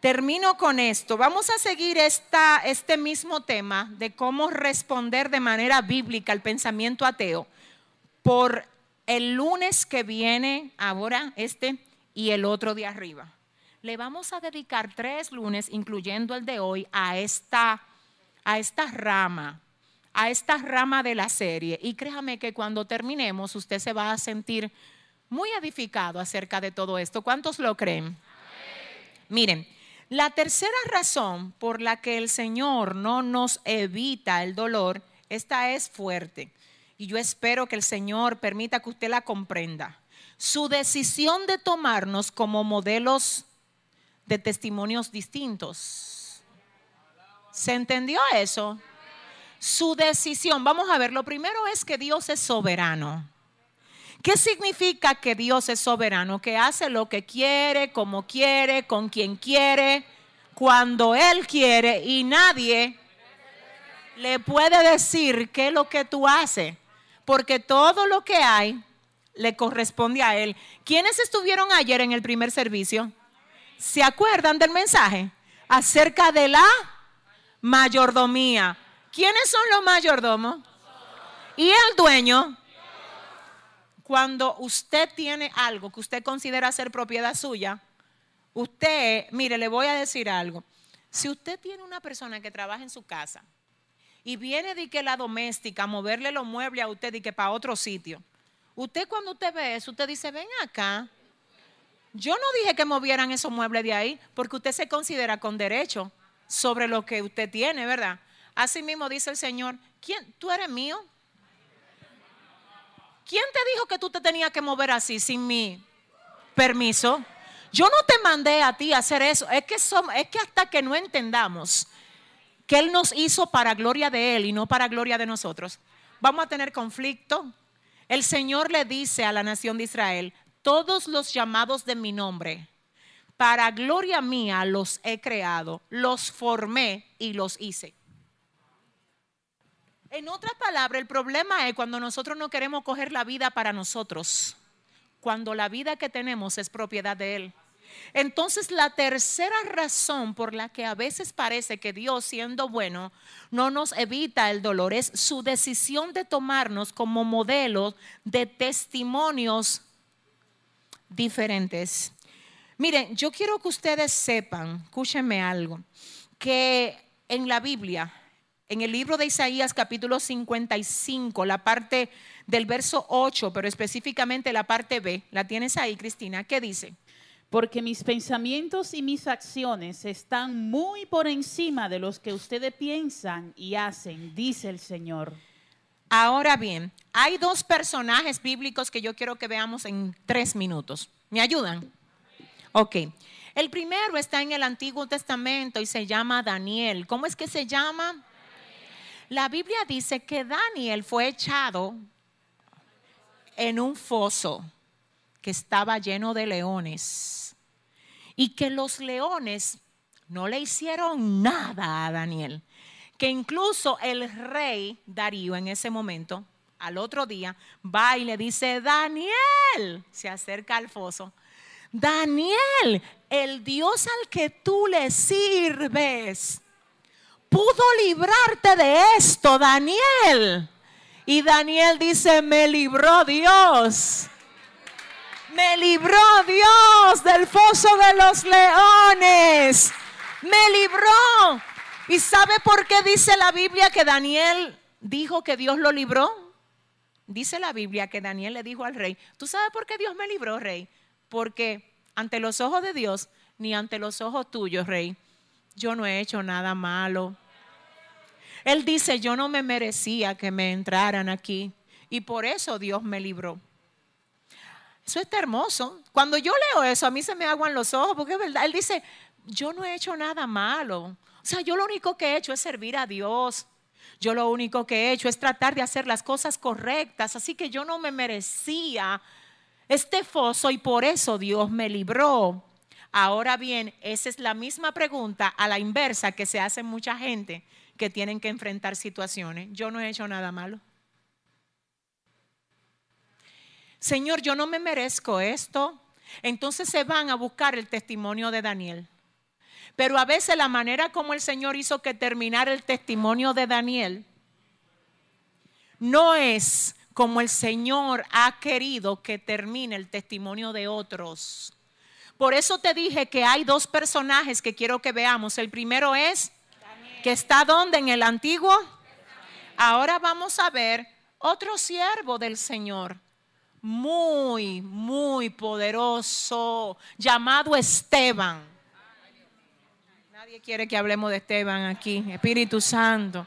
Termino con esto. Vamos a seguir esta, este mismo tema de cómo responder de manera bíblica al pensamiento ateo por el lunes que viene, ahora este y el otro de arriba. Le vamos a dedicar tres lunes, incluyendo el de hoy, a esta a esta rama, a esta rama de la serie. Y créame que cuando terminemos usted se va a sentir muy edificado acerca de todo esto. ¿Cuántos lo creen? Miren, la tercera razón por la que el Señor no nos evita el dolor, esta es fuerte. Y yo espero que el Señor permita que usted la comprenda. Su decisión de tomarnos como modelos de testimonios distintos ¿Se entendió eso? Su decisión, vamos a ver, lo primero es que Dios es soberano. ¿Qué significa que Dios es soberano? Que hace lo que quiere, como quiere, con quien quiere, cuando Él quiere y nadie le puede decir qué es lo que tú haces, porque todo lo que hay le corresponde a Él. ¿Quiénes estuvieron ayer en el primer servicio? ¿Se acuerdan del mensaje? Acerca de la mayordomía. ¿Quiénes son los mayordomos? Y el dueño. Cuando usted tiene algo que usted considera ser propiedad suya, usted, mire, le voy a decir algo. Si usted tiene una persona que trabaja en su casa y viene de que la doméstica moverle los muebles a usted y que para otro sitio, usted cuando usted ve eso, usted dice, ven acá. Yo no dije que movieran esos muebles de ahí porque usted se considera con derecho sobre lo que usted tiene, ¿verdad? Así mismo dice el Señor, ¿quién? ¿Tú eres mío? ¿Quién te dijo que tú te tenías que mover así sin mi permiso? Yo no te mandé a ti a hacer eso. Es que, es que hasta que no entendamos que Él nos hizo para gloria de Él y no para gloria de nosotros, vamos a tener conflicto. El Señor le dice a la nación de Israel, todos los llamados de mi nombre, para gloria mía los he creado, los formé y los hice. En otras palabras, el problema es cuando nosotros no queremos coger la vida para nosotros, cuando la vida que tenemos es propiedad de Él. Entonces, la tercera razón por la que a veces parece que Dios, siendo bueno, no nos evita el dolor es su decisión de tomarnos como modelos de testimonios diferentes. Miren, yo quiero que ustedes sepan, escúchenme algo, que en la Biblia, en el libro de Isaías capítulo 55, la parte del verso 8, pero específicamente la parte B, ¿la tienes ahí, Cristina? ¿Qué dice? Porque mis pensamientos y mis acciones están muy por encima de los que ustedes piensan y hacen, dice el Señor. Ahora bien, hay dos personajes bíblicos que yo quiero que veamos en tres minutos. ¿Me ayudan? Ok. El primero está en el Antiguo Testamento y se llama Daniel. ¿Cómo es que se llama? La Biblia dice que Daniel fue echado en un foso que estaba lleno de leones y que los leones no le hicieron nada a Daniel. Que incluso el rey Darío en ese momento, al otro día, va y le dice, Daniel, se acerca al foso Daniel, el Dios al que tú le sirves, pudo librarte de esto, Daniel. Y Daniel dice, me libró Dios. Me libró Dios del foso de los leones. Me libró. ¿Y sabe por qué dice la Biblia que Daniel dijo que Dios lo libró? dice la Biblia que Daniel le dijo al rey, ¿tú sabes por qué Dios me libró, rey? Porque ante los ojos de Dios, ni ante los ojos tuyos, rey, yo no he hecho nada malo. Él dice, yo no me merecía que me entraran aquí y por eso Dios me libró. Eso está hermoso. Cuando yo leo eso, a mí se me aguan los ojos, porque es verdad. Él dice, yo no he hecho nada malo. O sea, yo lo único que he hecho es servir a Dios. Yo lo único que he hecho es tratar de hacer las cosas correctas. Así que yo no me merecía este foso y por eso Dios me libró. Ahora bien, esa es la misma pregunta a la inversa que se hace mucha gente que tienen que enfrentar situaciones. Yo no he hecho nada malo. Señor, yo no me merezco esto. Entonces se van a buscar el testimonio de Daniel. Pero a veces la manera como el Señor hizo que terminara el testimonio de Daniel no es como el Señor ha querido que termine el testimonio de otros. Por eso te dije que hay dos personajes que quiero que veamos. El primero es que está donde en el antiguo. Ahora vamos a ver otro siervo del Señor muy, muy poderoso, llamado Esteban. Nadie quiere que hablemos de Esteban aquí, Espíritu Santo.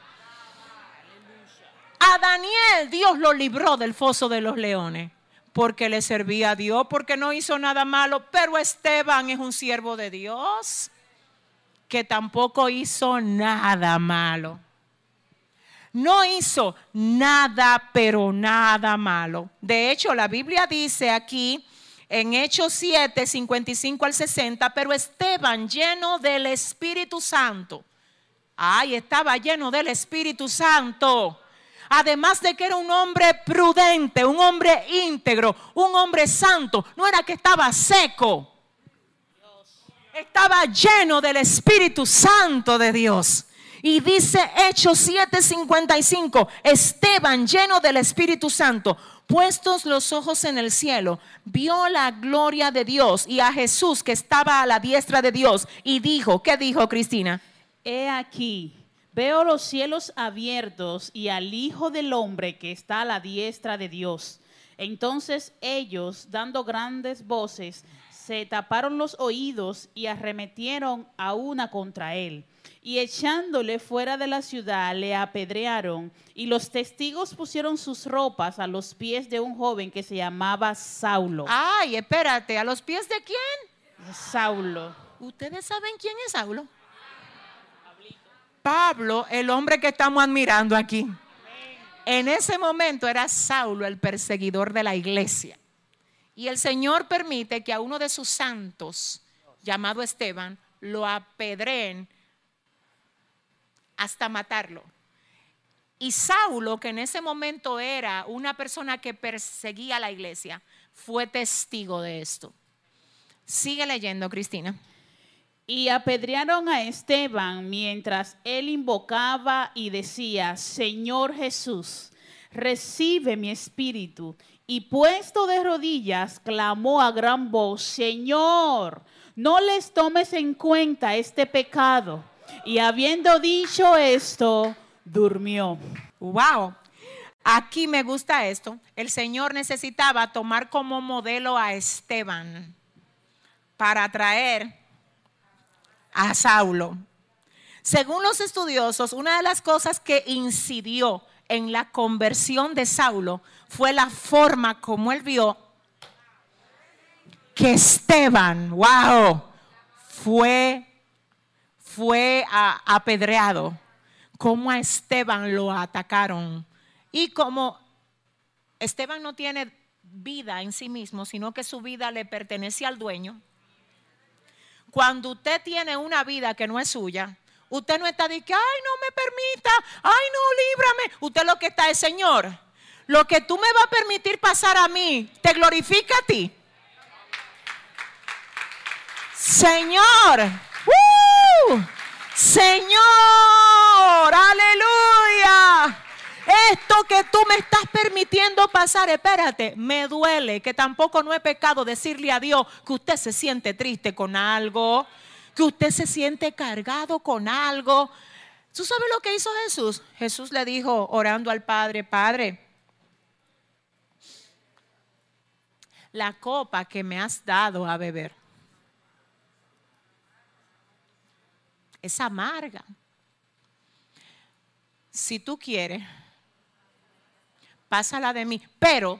A Daniel Dios lo libró del foso de los leones porque le servía a Dios, porque no hizo nada malo, pero Esteban es un siervo de Dios que tampoco hizo nada malo no hizo nada, pero nada malo. De hecho, la Biblia dice aquí en Hechos 7, 55 al 60, pero Esteban lleno del Espíritu Santo. Ay, estaba lleno del Espíritu Santo. Además de que era un hombre prudente, un hombre íntegro, un hombre santo. No era que estaba seco. Estaba lleno del Espíritu Santo de Dios. Y dice Hechos 7:55, Esteban lleno del Espíritu Santo, puestos los ojos en el cielo, vio la gloria de Dios y a Jesús que estaba a la diestra de Dios y dijo, ¿qué dijo Cristina? He aquí, veo los cielos abiertos y al Hijo del Hombre que está a la diestra de Dios. Entonces ellos, dando grandes voces, se taparon los oídos y arremetieron a una contra él y echándole fuera de la ciudad le apedrearon y los testigos pusieron sus ropas a los pies de un joven que se llamaba Saulo. Ay, espérate, ¿a los pies de quién? Saulo. ¿Ustedes saben quién es Saulo? Pablo, el hombre que estamos admirando aquí. En ese momento era Saulo el perseguidor de la iglesia. Y el Señor permite que a uno de sus santos, llamado Esteban, lo apedreen hasta matarlo. Y Saulo, que en ese momento era una persona que perseguía a la iglesia, fue testigo de esto. Sigue leyendo, Cristina. Y apedrearon a Esteban mientras él invocaba y decía, Señor Jesús, recibe mi espíritu. Y puesto de rodillas, clamó a gran voz, Señor, no les tomes en cuenta este pecado. Y habiendo dicho esto, durmió. Wow. Aquí me gusta esto. El Señor necesitaba tomar como modelo a Esteban para atraer a Saulo. Según los estudiosos, una de las cosas que incidió en la conversión de Saulo fue la forma como él vio que Esteban, wow, fue fue apedreado, como a Esteban lo atacaron y como Esteban no tiene vida en sí mismo, sino que su vida le pertenece al dueño. Cuando usted tiene una vida que no es suya, usted no está diciendo, ay, no me permita, ay, no, líbrame. Usted lo que está es, Señor, lo que tú me vas a permitir pasar a mí, te glorifica a ti. Señor, Señor, aleluya. Esto que tú me estás permitiendo pasar, espérate, me duele, que tampoco no es pecado decirle a Dios que usted se siente triste con algo, que usted se siente cargado con algo. ¿Tú sabes lo que hizo Jesús? Jesús le dijo, orando al Padre, Padre, la copa que me has dado a beber. Es amarga. Si tú quieres, pásala de mí, pero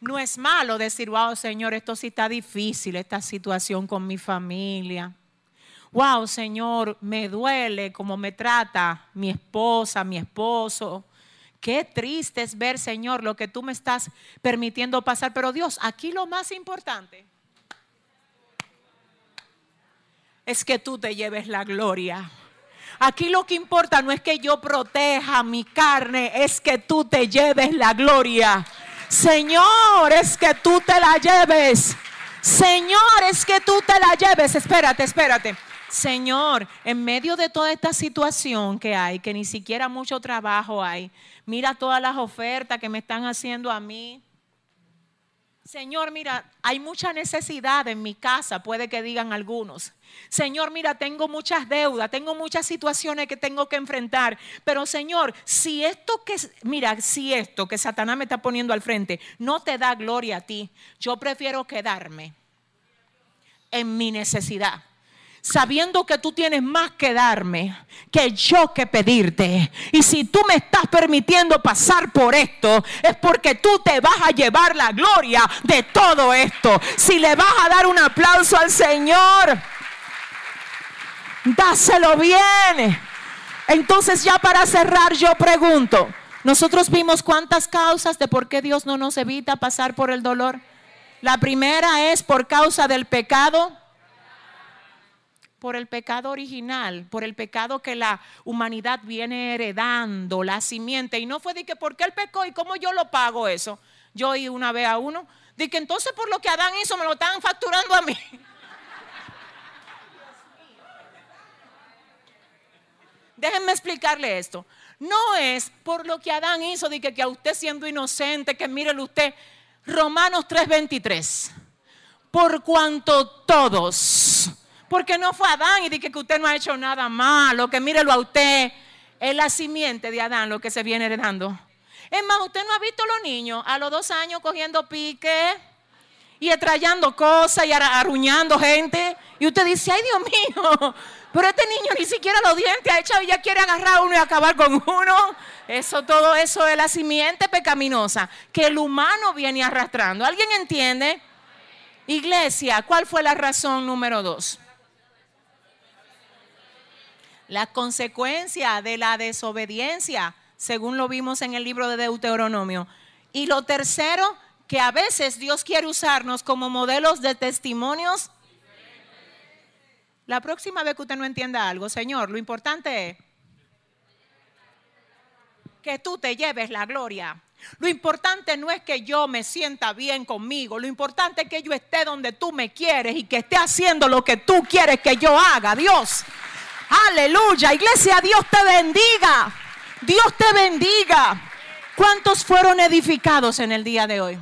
no es malo decir, wow, Señor, esto sí está difícil, esta situación con mi familia. Wow, Señor, me duele como me trata mi esposa, mi esposo. Qué triste es ver, Señor, lo que tú me estás permitiendo pasar. Pero Dios, aquí lo más importante es que tú te lleves la gloria. Aquí lo que importa no es que yo proteja mi carne, es que tú te lleves la gloria. Señor, es que tú te la lleves. Señor, es que tú te la lleves. Espérate, espérate. Señor, en medio de toda esta situación que hay, que ni siquiera mucho trabajo hay, mira todas las ofertas que me están haciendo a mí. Señor, mira, hay mucha necesidad en mi casa, puede que digan algunos. Señor, mira, tengo muchas deudas, tengo muchas situaciones que tengo que enfrentar. Pero Señor, si esto que, mira, si esto que Satanás me está poniendo al frente no te da gloria a ti, yo prefiero quedarme en mi necesidad sabiendo que tú tienes más que darme que yo que pedirte. Y si tú me estás permitiendo pasar por esto, es porque tú te vas a llevar la gloria de todo esto. Si le vas a dar un aplauso al Señor, dáselo bien. Entonces ya para cerrar yo pregunto, nosotros vimos cuántas causas de por qué Dios no nos evita pasar por el dolor. La primera es por causa del pecado por el pecado original, por el pecado que la humanidad viene heredando, la simiente. Y no fue de que, ¿por qué él pecó y cómo yo lo pago eso? Yo oí una vez a uno, de que entonces por lo que Adán hizo me lo estaban facturando a mí. <laughs> Déjenme explicarle esto. No es por lo que Adán hizo, de que, que a usted siendo inocente, que mírelo usted. Romanos 3:23. Por cuanto todos porque no fue Adán y dije que usted no ha hecho nada malo, que mírelo a usted. Es la simiente de Adán lo que se viene heredando. Es más, usted no ha visto a los niños a los dos años cogiendo pique y estrellando cosas y arruñando gente. Y usted dice, ay Dios mío, pero este niño ni siquiera los dientes ha echado y ya quiere agarrar a uno y acabar con uno. Eso, todo eso es la simiente pecaminosa que el humano viene arrastrando. ¿Alguien entiende? Iglesia, ¿cuál fue la razón número dos? La consecuencia de la desobediencia, según lo vimos en el libro de Deuteronomio. Y lo tercero, que a veces Dios quiere usarnos como modelos de testimonios. La próxima vez que usted no entienda algo, Señor, lo importante es que tú te lleves la gloria. Lo importante no es que yo me sienta bien conmigo, lo importante es que yo esté donde tú me quieres y que esté haciendo lo que tú quieres que yo haga, Dios. Aleluya. Iglesia, Dios te bendiga. Dios te bendiga. ¿Cuántos fueron edificados en el día de hoy?